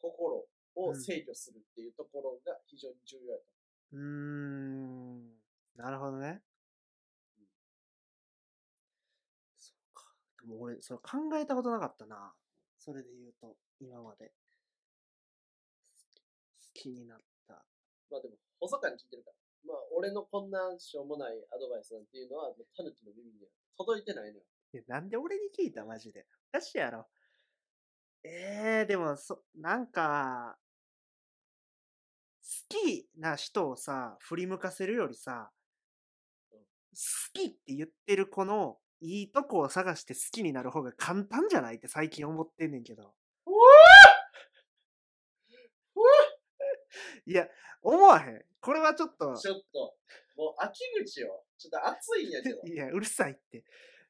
心を制御するっていうところが非常に重要やと。うーん。なるほどね。そうも俺、それ考えたことなかったな。それで言うと、今まで。好きになった。まあでも、細川に聞いてるから。まあ、俺のこんなしょうもないアドバイスなんていうのは、タヌキの耳には届いてないのよ。いや、なんで俺に聞いた？マジで。おかしいやろ。ええー、でも、そ、なんか、好きな人をさ、振り向かせるよりさ、うん好きって言ってる子のいいとこを探して好きになる方が簡単じゃないって最近思ってんねんけど。いや、思わへん。これはちょっと、ちょっと、もう秋口よ。ちょっと暑いんやけど。いや、うるさいって。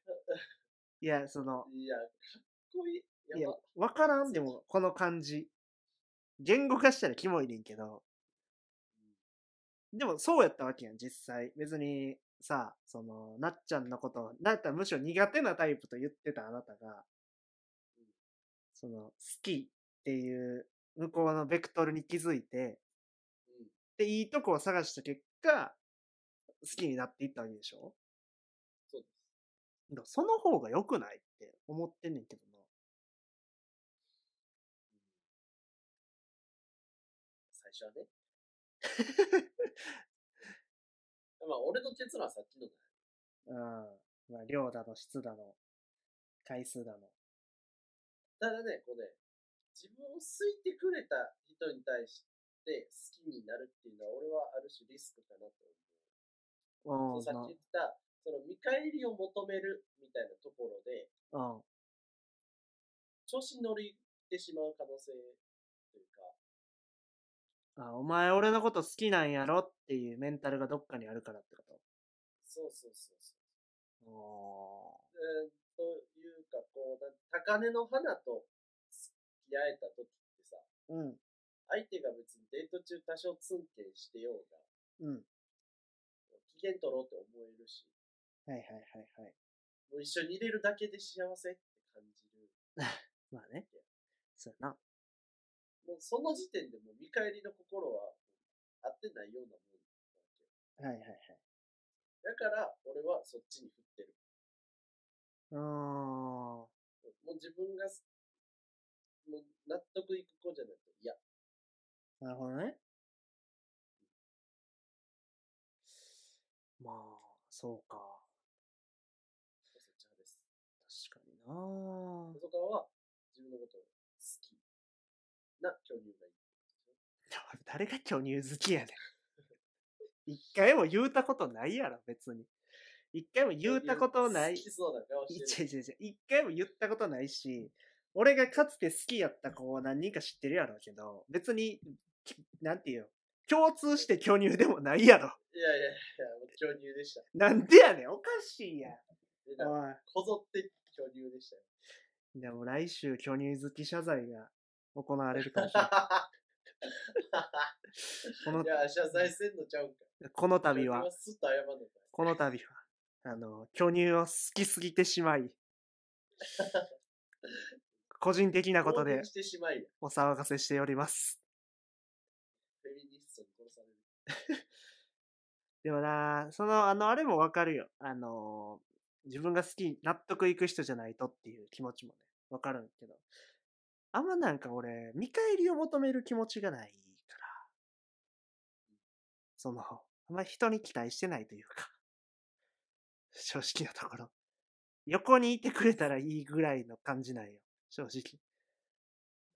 いや、その、いや、かっこいい。いやわからんでも、この感じ。言語化したらキモいねんけど。でも、そうやったわけやん、実際。別に、さ、その、なっちゃんのこと、なったらむしろ苦手なタイプと言ってたあなたが、その、好きっていう、向こうのベクトルに気づいて、うんっていいとこを探した結果、好きになっていったわけでしょ？そうです。その方が良くないって思ってんねんけどな。最初はね。まあ、俺の結論はさっきのだよ。うん。まあ、量だの、質だの、回数だの。ただね、こうね、自分を好いてくれた人に対して好きになるっていうのは、俺はある種リスクかなと思う。うん。さっき言った、その見返りを求めるみたいなところで、なうん。調子に乗りてしまう可能性あ、お前俺のこと好きなんやろっていうメンタルがどっかにあるからってこそうそうそうそう。とおえーというか、こう、な高嶺の花と付き合えた時ってさ、うん。相手が別にデート中多少ツンケンしてようが、うん。機嫌取ろうって思えるし、はいはいはいはい。もう一緒に入れるだけで幸せって感じる。まあね。そうやな。もうその時点でもう見返りの心は合ってないようなもんなわけよ。はいはいはい。だから、俺はそっちに振ってる。うーん。もう自分がす、もう納得いく子じゃないと嫌。なるほどね。まあ、そうか。そっち派です。確かになぁ。細川は自分のことをな巨乳がいい。誰が巨乳好きやねん。一回も言うたことないやろ、別に。一回も言うたことない。好きそうな顔いしてる。ちいちいち一回も言ったことないし、俺がかつて好きやった子を何人か知ってるやろうけど、別に、きなんていうの？共通して巨乳でもないやろ。いやいやいや、巨乳でした。なんでやねん、おかしいやん。こぞって巨乳でしたよ。でも来週巨乳好き謝罪が行われるかもしれない。このいや、謝罪せんのちゃうんか。この度は巨乳は、すっと謝んのかい。この度は、あの、巨乳を好きすぎてしまい、個人的なことで。お騒がせしております。フェミニストに殺される。でもな、その、あの、あれもわかるよ。あの、自分が好き、納得いく人じゃないとっていう気持ちもね、わかるんけど。あんまなんか俺、見返りを求める気持ちがないから。その、あんま人に期待してないというか。正直なところ。横にいてくれたらいいぐらいの感じなんよ。正直。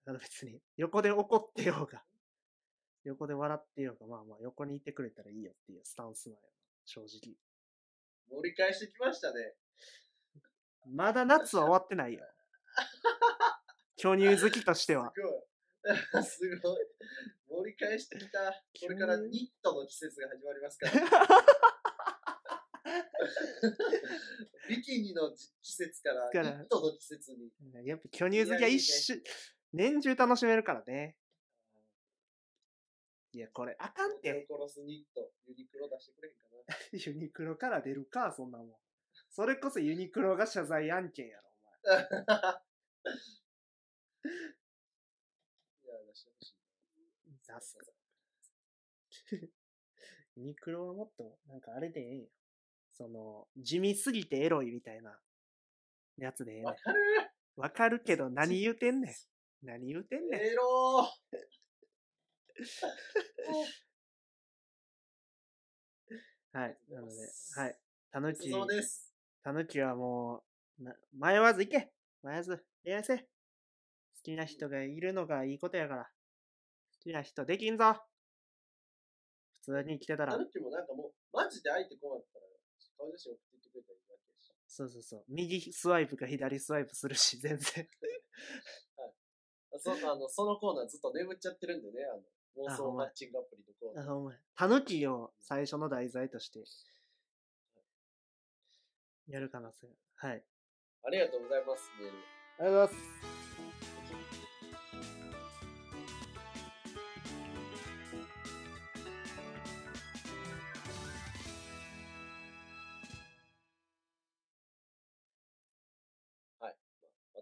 だから別に、横で怒ってようが、横で笑ってようが、まあまあ横にいてくれたらいいよっていうスタンスなんよ。正直。盛り返してきましたね。まだ夏は終わってないよ。巨乳好きとしては。すごい。盛り返してきた。これからニットの季節が始まりますから。ビキニの季節からニットの季節に。やっぱ巨乳好きは一瞬、年中楽しめるからね。いや、これあかんって。殺すニット、ユニクロ出してくれへんかな。ユニクロから出るか、そんなもん。それこそユニクロが謝罪案件やろ、お前。いや、出してほしい。出すか。ユニクロはもっと、なんかあれでええんよ。その、地味すぎてエロいみたいなやつでええねんわ。かるわかるけど何言うてんねん。何言うてんねん。エロ はい。なので、はい。たぬーき、そうです。たぬきはもう、な迷わず行け迷わず恋愛せ好きな人がいるのがいいことやから。好きな人できんぞ普通に来てたらタ、ヌキもなんかもう、マジで相手困ったら、顔写真送っていってくれたらいいわけやし。そうそうそう。右スワイプか左スワイプするし、全然。あ そあのそのコーナーずっと眠っちゃってるんでね、あの妄想マッチングアプリのコーナー。あ、お前。たぬきを最初の題材として、やる可能性。はい。ありがとうございます、メール。ありがとうございます。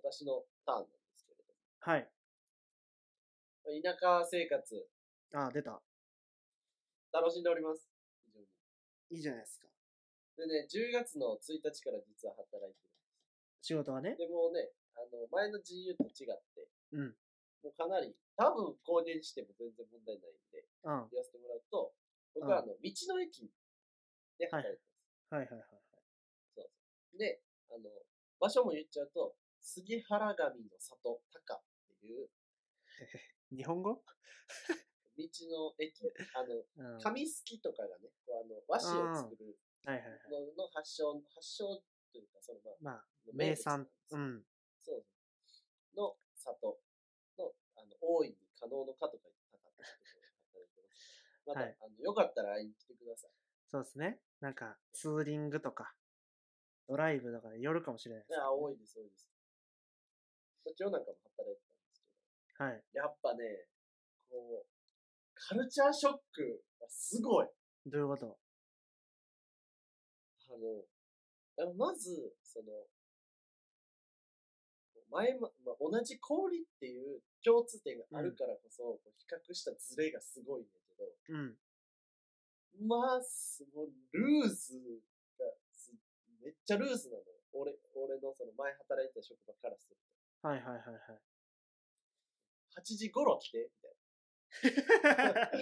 私のターンなんですけれどはい。も。田舎生活、あ、出た。楽しんでおります。非常に。いいじゃないですか。でね、10月の1日から実は働いてるん仕事はねでもね、あの、前の GU と違って、うん。もうかなり、多分購入しても全然問題ないんで、うん。言わせてもらうと、僕はあの、道の駅で働いてます。はいはいはいはい。で、あの、場所も言っちゃうと、杉原神の里高っていう 日本語？道の駅、あの、うん。はい紙すきとかがね、こうあの和紙を作るはいはい。のの発祥、発祥というか、そのまあ、まあ、名産うん。そうそう。の里の、あの、大いに可能のかとか言ったかっていうところで働いてます。また、はいあの、よかったら会いに来てください。そうですね。なんか、ツーリングとか、ドライブとかで寄るかもしれないです、いや、多いです、多いです。今日なんかも働いてたんですけど、はい。やっぱね、こう、カルチャーショックがすごい。どういうこと？あの、まず、その、前ま、まあ、同じ氷っていう共通点があるからこそ、こう比較したズレがすごいんだけど、うん。まあ、すごい、ルーズがす、めっちゃルーズなのよ。俺、俺のその前働いてた職場からすると。はいはいはいはい。8時頃来て、みたいな。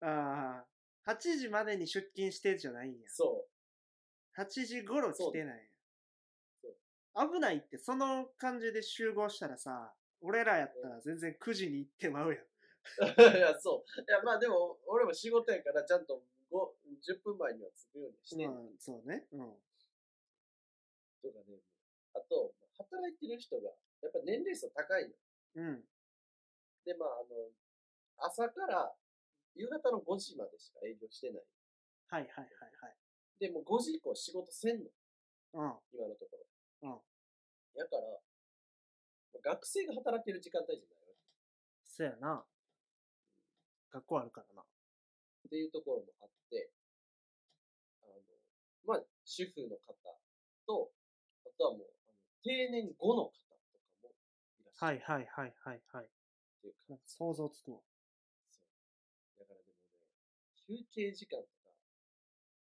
うん。ああ、8時までに出勤してじゃないんや。そう。8時頃来てない。危ないって、その感じで集合したらさ、俺らやったら全然9時に行ってまうやん。いや、そう。いや、まあでも、俺も仕事やから、ちゃんと5 10分前には着くようにしてんまあ、そうね。うん。とかね。あと、働いてる人が、やっぱ年齢層高いの。うん。で、まあ、あの、朝から夕方の5時までしか営業してない。はいはいはいはい。で、もう5時以降仕事せんの。うん。今のところ。うん。やから、学生が働ける時間帯じゃないわけ。そやな。学校あるからな。っていうところもあって、あの、まあ、主婦の方と、あとはもう、定年後の方とかもいらっしゃる。はいはいはいはいはい。っていう感なんか想像つくわ。じそう。だからでもね、休憩時間とか、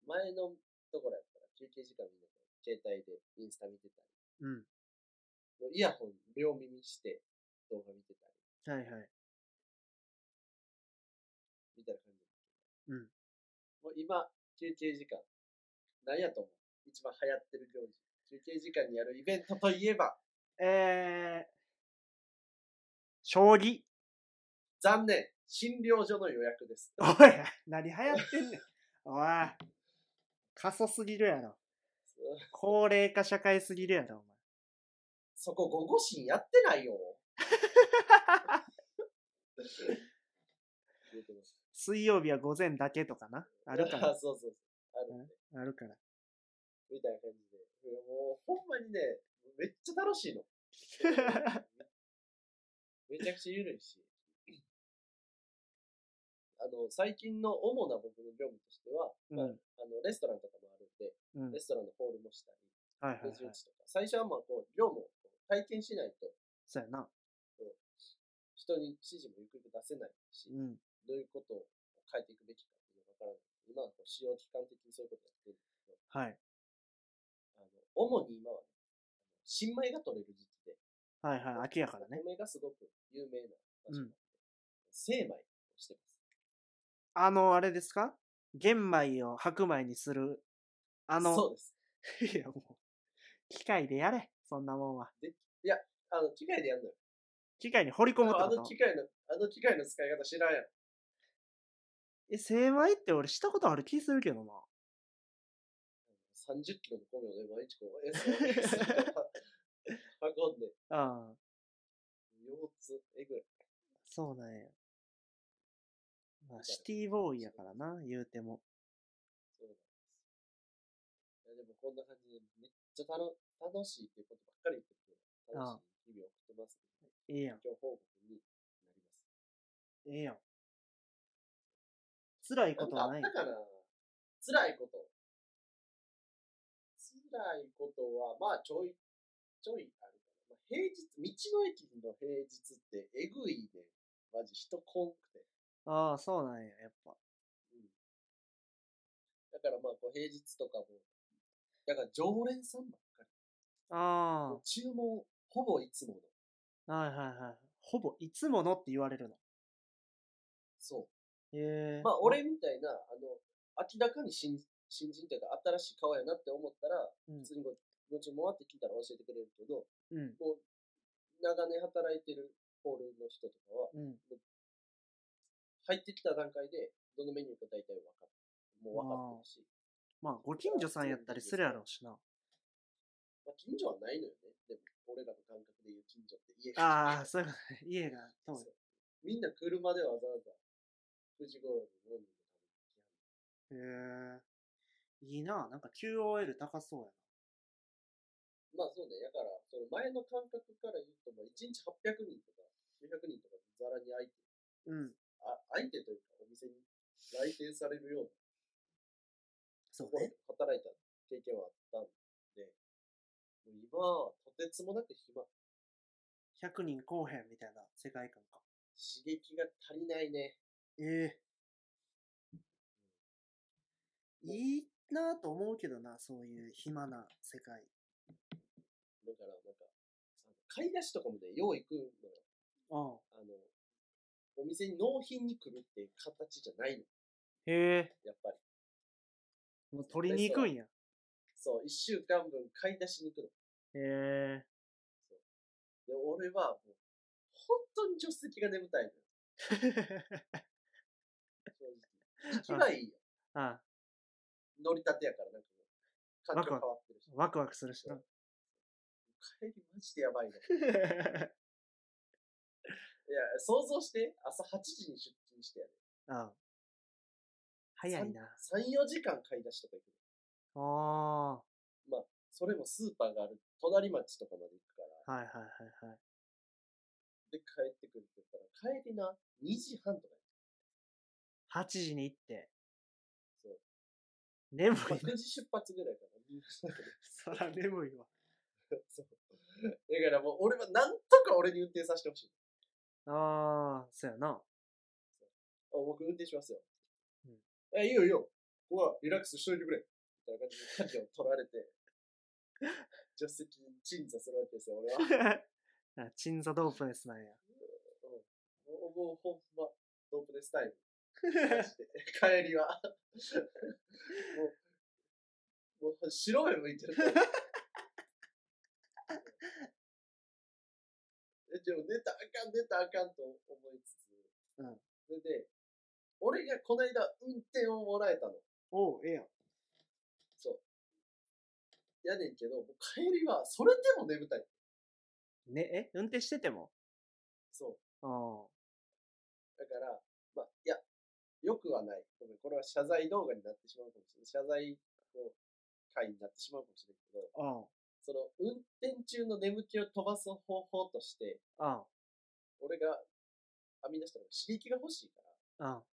前のところやったら休憩時間みんなこう携帯でインスタ見てたり、うん。もうイヤホン両耳して動画見てたり、はいはい。みたいな感じうん。もう今、休憩時間、何やと思う一番流行ってる行事。休憩時間にやるイベントといえば、えー、将棋。残念、診療所の予約です。おい、何流行ってんねん。おい、過疎すぎるやろ。高齢化社会すぎるやろ、お前。そこ午後診やってないよ。水曜日は午前だけとかな？あるから。そうそうそう。あるんで、あるから。みたいな感じで。もう、ほんまにね、めっちゃ楽しいの。めちゃくちゃ緩いし。あの、最近の主な僕の業務としては、うんまあ、あのレストランとかもあるんで、うん。レストランのホールもしたり、はいはいはい。とか、最初はまあこう、業務を体験しないと、そうやな。人に指示もゆくゆく出せないし、うん。どういうことを変えていくべきかっていうのがわからない。今はこう使用期間的にそういうことやってるんですけど、はい。主に今はね、新米が取れる時期で、はいはい。秋やからねお。米がすごく有名な場所うなんんで、精米をしてます。あの、あれですか？玄米を白米にする。あの、そうです。いやもう、機械でやれ。そんなもんは。あの、機械でやるのよ。機械に掘り込むってあことの機械の、あの機械の使い方知らんやろ。え、精米って俺したことある気するけどな。30キロの米をね、毎日こう、運んで、ああ、腰痛、えぐい。そうなんや。まあ、シティボーイやからな、言うても。そうなんです。いやでもこんな感じで、めっちゃ楽楽しいっていうことばっかり言ってるけど、楽しい日々を送ってますけど、ええやん。今日報告になります。ええやん。辛いことはないんかあったかな？辛いこと。辛いことは、まあちょい、ちょいあるかな。まあ、平日、道の駅の平日ってえぐいね。マジ人こんくて。ああ、そうなんや、やっぱ。うん。だからまあ、こう平日とかも、だから常連さんばっかり。あもう注文、ほぼいつもの。あ、はいはいはい。ほぼ、いつものって言われるの。そう。へえ。まあ、俺みたいな、あの、明らかに新新人というか、新しい顔やなって思ったら、うん普通にごご注文あって聞いたら教えてくれるけど、うん。もう、長年働いてるホールの人とかは、うん。入ってきた段階で、どのメニューか大体分かもう分かってるし、まあ、ご近所さんやったりするやろうしな。まあ、近所はないのよね。でも、俺らの感覚で言う近所って家がああ、そういうことね。家が遠い。みんな車でわざわざ、9時頃に飲みに来はんへえ。いいな。なんか QOL 高そうやまあそうね、だから、その前の感覚から言うと、まあ、1日800人とか900人とかざらに相手、な。うん。あ相手というかお店に来店されるようなそうね。働いた経験はあったんで、もう今はとてつもなく暇、100人来へんみたいな世界観か。刺激が足りないね。ええいいなと思うけどな、そういう暇な世界。だから、なんか、買い出しとかもね、よう行くのよ。ああ。あの、お店に納品に来るっていう形じゃないの、へえ。やっぱり。もう取りに行くんや。そう、一週間分買い出しに行くの。へえ。で、俺はもう、本当に助手席が眠たいのよ。正直。行きはいいよ。あ乗りたてやから、なんかもう、環境変わってるし。ワクワクするしな。帰りマジでやばいの。いや、想像して、朝8時に出勤してやる。ああ早いな。3、4時間買い出しとか行くの。あまあ、それもスーパーがある隣町とかまで行くから、あ。はいはいはいはい。で、帰ってくるって言ったら、帰りな、2時半とか8時に行って。眠いな。9時出発ぐらいかな。そら眠いわ。そう。だからもう、俺はなんとか俺に運転させてほしい。ああ、そうやな。あ僕運転しますよ。うんえ、いいよいいよ。ここはリラックスしといてくれ。みたいな感じで舵を取られて、助手席に鎮座するわけですよ、俺は。あ鎮座ドープネスなんや。うんもうもうほんま、ドープネスタイム。帰りは。もう、もう白目向いてる。え、でも寝たらあかん、寝たらあかんと思いつつ、うんそれで、俺がこの間運転をもらえたの。おう、ええやん。そう。やねんけど、もう帰りはそれでも眠たい。ね、え？運転してても？そう。あだから、よくはない。ごめん、これは謝罪動画になってしまうかもしれない。謝罪の回になってしまうかもしれないけど、あ。あその、運転中の眠気を飛ばす方法として、あ。あ俺が編み出したのが刺激が欲しいから、あ。ああの、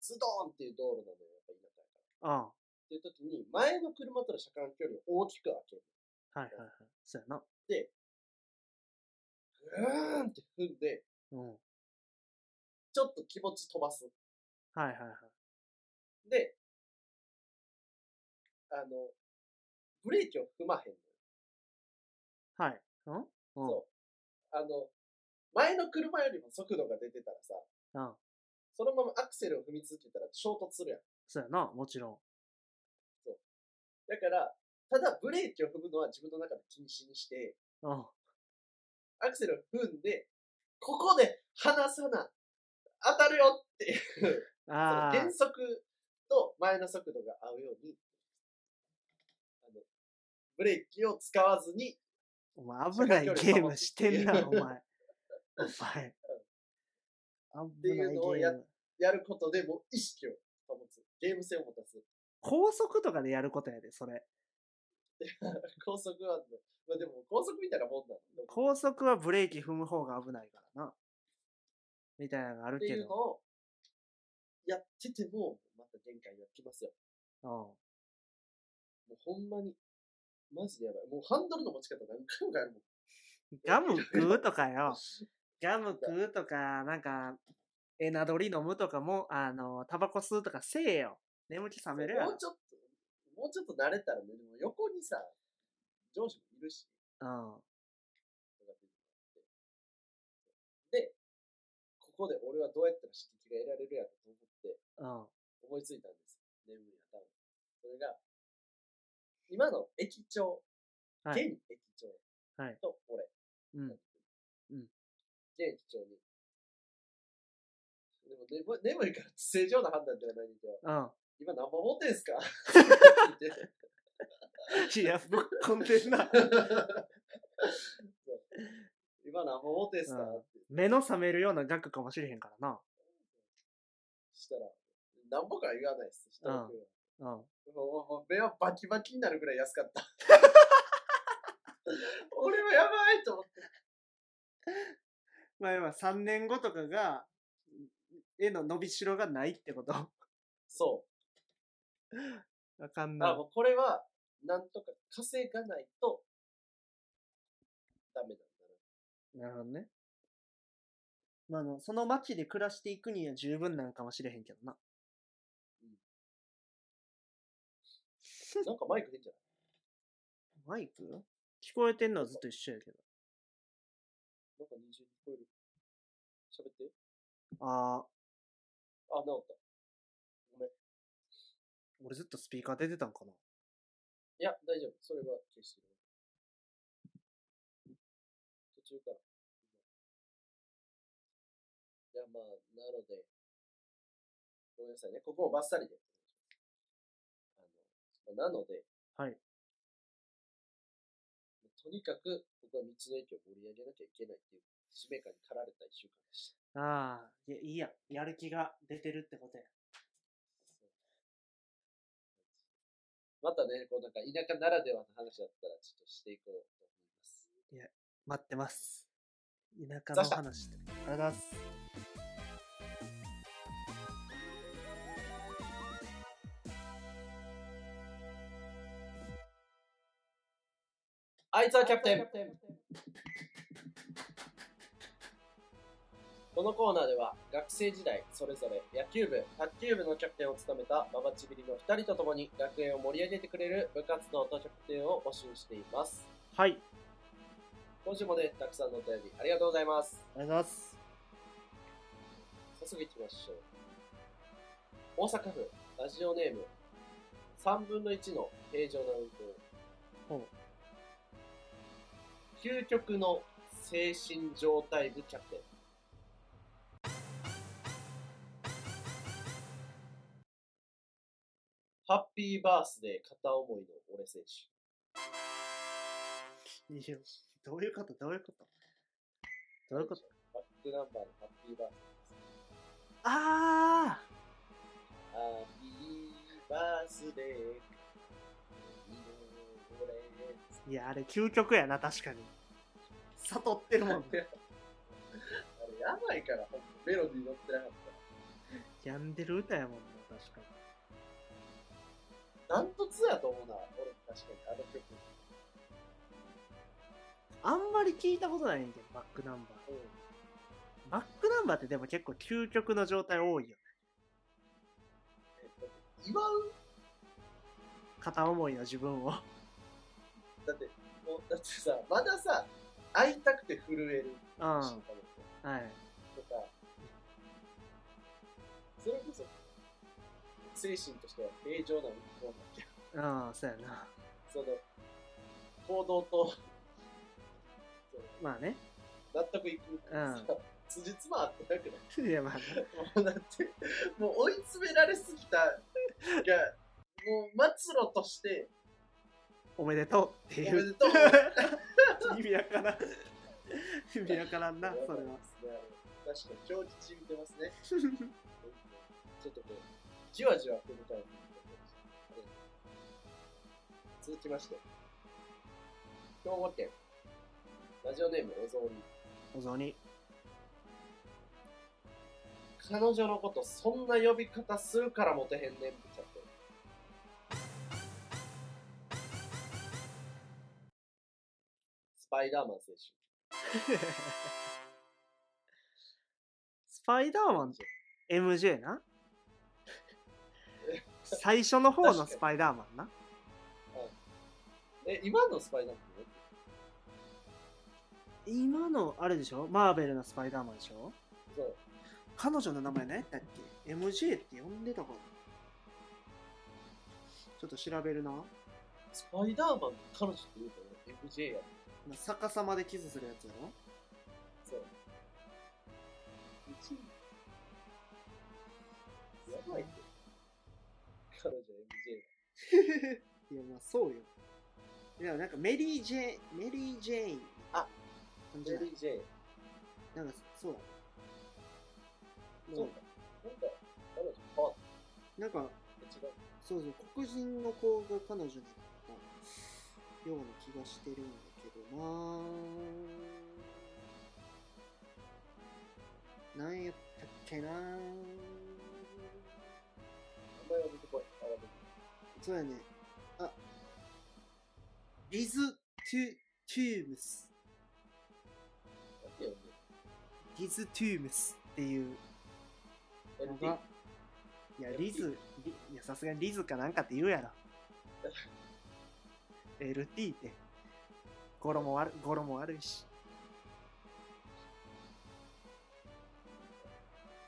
ズドーンっていう道路なのよ、やっぱ田舎やから。あ。あっていう時に、前の車との車間距離を大きく開ける。あ。はいはいはい。そうやな。で、ぐーんって踏んで、うん。ちょっと気持ち飛ばす。はいはいはい。で、あの、ブレーキを踏まへんのよ。はい。うん？うん。そう。あの、前の車よりも速度が出てたらさ、うん。そのままアクセルを踏み続けたら衝突するやん。そうやな、もちろん。だから、ただブレーキを踏むのは自分の中で禁止にして、うん。アクセルを踏んで、ここで離さな、当たるよっていう、ああ。減速と前の速度が合うように、あの、ブレーキを使わずに、お前危ないゲームしてんな、お前。お前。危ていうのをや。やることでもう意識を保つ。ゲーム性を持たす。高速とかでやることやで、それ。高速は、まあでも高速みたいなもんなの。高速はブレーキ踏む方が危ないからな。みたいなのがあるってけど。いうのを、やってても、また限界が来ますよ。うん。もうほんまに、マジでやばい。もうハンドルの持ち方何回も変えるもん。ガム食うとかよ。ガム食うとか、なんか、エナドリ飲むとかも、あの、タバコ吸うとかせえよ。眠気覚めるやろもう。ちょっと、もうちょっと慣れたらね、でも横にさ、上司もいるし、うん。ここで俺はどうやったら指摘が得られるやろと思ってうん。思いついたんです。眠い頭。それが、今の駅長、はい。現駅長はい。と俺、うん。現うん駅長に、でも眠眠いから正常な判断ではないんだけど、うん。今何本持ってんすか？いや、ぶっこんでんな。今何本持ってんすか？うんって目の覚めるような額かもしれへんからな。したら、何本か言わないっす。人の声はうん。もうもう目はバキバキになるぐらい安かった。俺はやばいと思って。まあ、今3年後とかが、絵の伸びしろがないってこと？そ わかんう。あ、ない。もうこれは、なんとか稼がないと、ダメなんだなるほどね。まあ、あの、その街で暮らしていくには十分なんかもしれへんけどな。な。なんかマイク変じゃない？マイク？聞こえてんのはずっと一緒やけど。なんか二重に聞こえる。喋って。ああ、あ、治った。ごめん。い俺ずっとスピーカー出てたんかな。や、大丈夫。それは消してる。中から。いや、まあ、なので、ごめんなさいね。ここもバッサリで。あの、まあなので、はい。とにかく、僕は道の駅を盛り上げなきゃいけないっていう使命感に駆られた一週間でした。ああ、いや、いいや。やる気が出てるってことや。またね、こうなんか田舎ならではの話だったらちょっとしていこうと思います。待ってます。田舎の話。ありがとうございます。あいつはキャプテンこのコーナーでは学生時代それぞれ野球部、卓球部のキャプテンを務めたババチビリの2人と共に学園を盛り上げてくれる部活動とキャプテンを募集しています。はい。今週もね、たくさんのお便りありがとうございます。ありがとうございます。早速行きましょう。大阪府ラジオネーム3分の1の平常な運ほう行。究極の精神状態部キャプテン。ハッピーバースデー片思いの俺選手。いいよ。どういうことどういうこと？どういうこと？バックナンバーのハッピーバースデーです。あハッピーバースデー。いや、あれ究極やな、確かに。悟ってるもん。あれやばいから、ほんとメロディー乗ってなかった病んでる歌やもんな、確かに。ら。ダントツやと思うな、俺確かに、あの曲。あんまり聞いたことないねんけど、バックナンバー。うん。バックナンバーってでも結構究極の状態多いよ。えっと、祝う片思いの自分を。だって、もう、だってさ、まださ、会いたくて震えるうん。はい。とか、それこそ、精神としては平常な運行なんだけ？ど、うん、そうやな。その、行動と、まあね。納得いく、うんさ辻褄合ってなくない？いや、まあね。もうだって、もう追い詰められすぎたが、もう末路として、おめでとうっていう。おめでとう。意味わからん。意味わからんな、それは。確かに、超実見てますね。ちょっとこう、じわじわ来るタイプ続きまして、兵庫県、ラジオネームお雑煮。お雑煮。彼女のことそんな呼び方するからモテへんねんってちゃって。スパイダーマン選手。パイダーマン MJ な？最初の方のスパイダーマンな？え、今のスパイダーマン？今のあれでしょ？マーベルのスパイダーマンでしょ？そう。彼女の名前何やったっけ ?MJ って呼んでたかなちょっと調べるな。スパイダーマンの彼女って言うとね、MJ やね逆さまでキスするやつやろ？そう。1やばいって。彼女 MJ が。いや、まあそうよ。いや、なんかメリー・ジェーン、メリー・ジェーン。あ、感じだ MJ。なんか、そうだ。そうか。なんか、彼女変わっなんか、た。違う。そうそう、黒人の子が彼女だったような気がしてるんだけどななんやったっけな名前てこい。あ、そうやね。あ、リズ・トゥ・トゥームス。リズ・トゥームスっていうるのが、いや、リズ、リいや、さすがにリズかなんかって言うやろ。LT って、語呂も悪語呂も悪いし。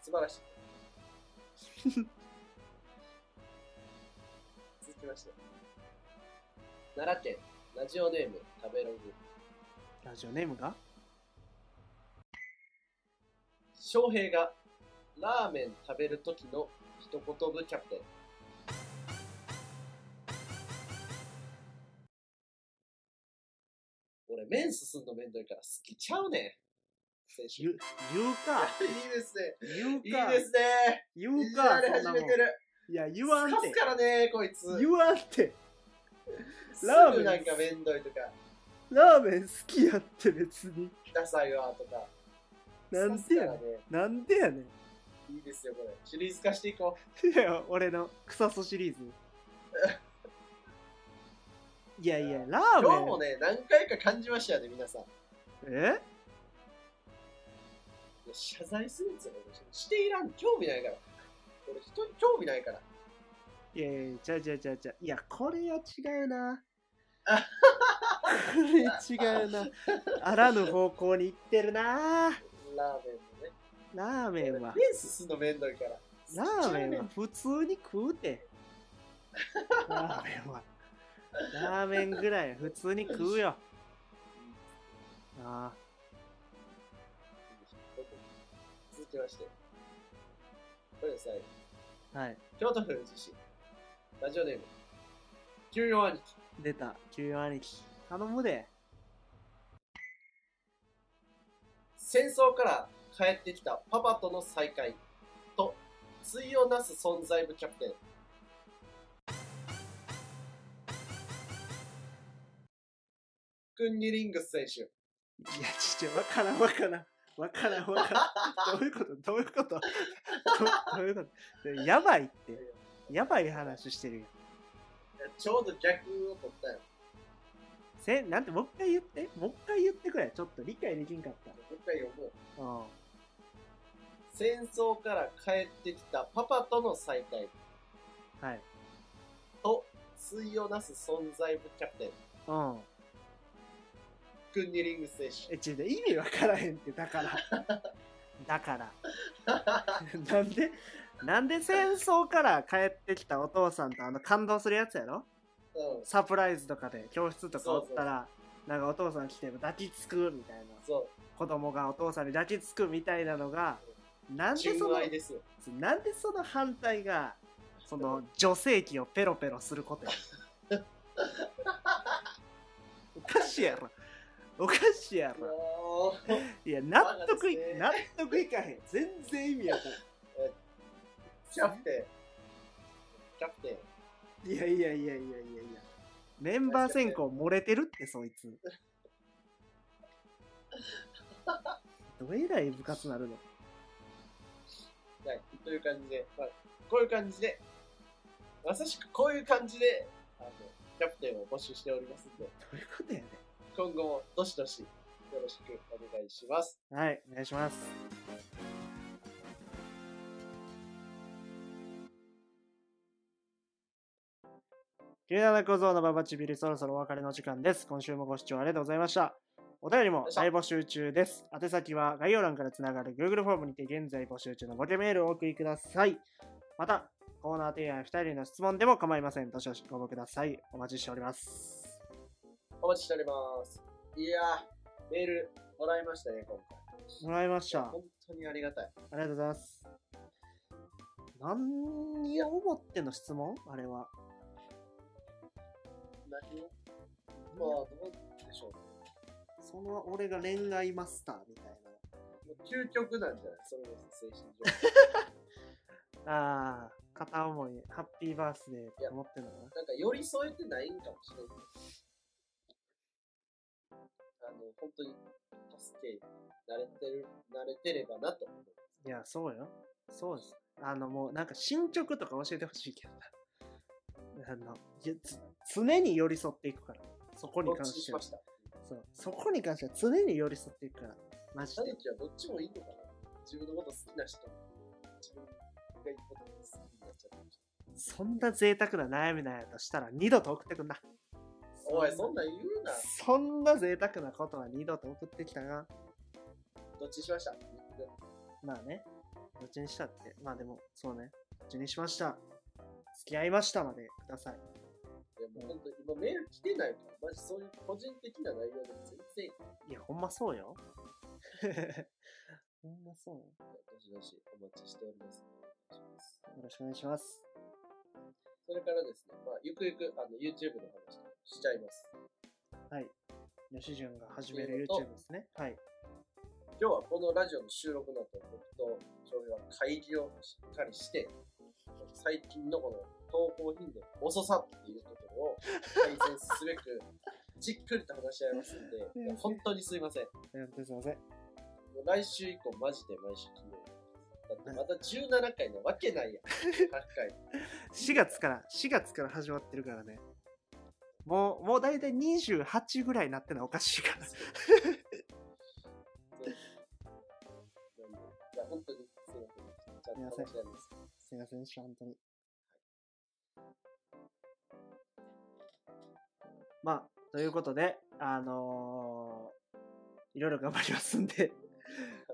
素晴らしい。続きまして。奈良県、ラジオネーム、食べログ。ラジオネームが？翔平がラーメン食べる時の一言部キャプテン。俺、麺すすんのめんどいから好きちゃうねん。選手。い言う、言うか。いですね。言ういいか。ですね。言うか。られそんなもん始めてる。いや、言わんすかすて。からね、こいつ。言わんて。すラーメンぐなんかめんどいとか、ラーメン好きやって別に。ダサいわとか。なんすでやね。なんでやねん。いいですよ、これ。シリーズ化していこいや、俺の草そシリーズ。いやいや、ラう。ーメン。今日もね、何回か感じましたよね、皆さん。いえや謝罪するんですよ、俺していらん。興味ないから。俺、人に興味ないから。いやいや、ちゃうちゃうちゃうちゃう。いや、これは違うな。あ これ違うな。あらぬ方向に行ってるな。ラーメンもね。ラーメンは。麺すすんのめんどいから。ラーメンは普通に食うて。ラーメンは。ラーメンぐらい普通に食うよ。あ続きまして。これですね、あ、はい。京都府宇治市。ラジオネーム。休養兄貴。出た。休養兄貴。頼むで。戦争から帰ってきたパパとの再会と対をなす存在部キャプテンクンニリングス選手いや、ちょ、わからんわからん。わからんわからん。どういうこと？どういうこと？どどういうこと？やばいって。やばい話してるよ。ちょうど逆を取ったよせなんて、もう一回言って。もう一回言ってくれ。ちょっと理解できんかっもう一回読もうん。戦争から帰ってきたパパとの再会はい。と対をなす存在部キャプテンうん。クンニリングス選手え、ちょ、意味わからへんって、だから。だから。なんで、なんで戦争から帰ってきたお父さんとあの感動するやつやろ？うんサプライズとかで教室とかおったら、なんかお父さん来て抱きつくみたいな。子供がお父さんに抱きつくみたいなのが、なんでそ純の、なんでその反対が、その女性器をペロペロすることや。おかしいやろ。おかしいやろ。いや、納得い、納得いかへん。全然意味わかキャプテンキャプテンん。いやいやいやいやいやいや。メンバー選考漏れてるって、そいつ。どえらい部活なるの？はい、という感じで、まあ、こういう感じで、まさしくこういう感じで、あの、キャプテンを募集しておりますんで、どういうことやね今後もどしどしよろしくお願いします。ん。はい、お願いします。97小僧のババチビリそろそろお別れの時間です。今週もご視聴ありがとうございました。お便りも大募集中です。宛先は概要欄からつながる Google フォームにて現在募集中のボケメールをお送りください。また、コーナー提案や2人への質問でも構いません。どしどしご応募ください。お待ちしております。お待ちしております。いやー、メールもらいましたね、今回。もらいました。あ本当にありがたい。りがとうございます。何を思っての質問？あれは。何をまあ、どうでしょうね。その俺が恋愛マスターみたいな。もう究極なんじゃない？それこそ精神状 ああ、片思い、ハッピーバースデーって思ってんのかな？なんか寄り添えてないんかもしれない。あの、本当に助け、慣れてる、慣れてればなと思う。いや、そうよ。そうです。あの、もうなんか進捗とか教えてほしいけどな。あの常に寄り添っていくから。そこに関してはしま。したそうそこに関しては常に寄り添っていくから。マジで。タヌキはどっちもいいのかな自分のこと好きな人、自分が言うこと好きになっちゃった人。そんな贅沢な悩みなんやとしたら二度と送ってくんな。おい、そんなん言うな。そんな贅沢なことは二度と送ってきたな。どっちにしました？まあね。どっちにしたって。まあでも、そうね。どっちにしました。付き合いましたまでください。いや、もう本当に今メール来てないから、マジそういう個人的な内容で全然いや、ほんまそうよ。ほんまそうよ。どしどしお待ちしております。お願いしますよろしくお願いします。それからですね、まあ、ゆくゆくあの YouTube の話とかしちゃいます。はい。吉潤が始める YouTube ですね。はい。今日はこのラジオの収録の後、僕と翔平は会議をしっかりして、最近のこの投稿頻度の遅さっていうところを改善すべく、じっくりと話し合いますんで、いや本当にすいません。もえーすいません。う来週以降、マジで毎週金曜日。だってまた17回なわけないやん。100回。4月から、4月から始まってるからね。もう、もう大体28ぐらいになってのはおかしいから。なんで いや、本当にすいません。ちゃんと話し合います。すいませんでした、本当に。まあ、ということで、あのーいろいろ頑張りますんで、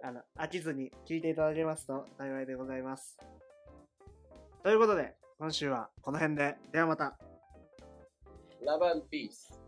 あの、飽きずに聞いていただけますと幸いでございます。ということで、今週はこの辺で、ではまた。ラブピース。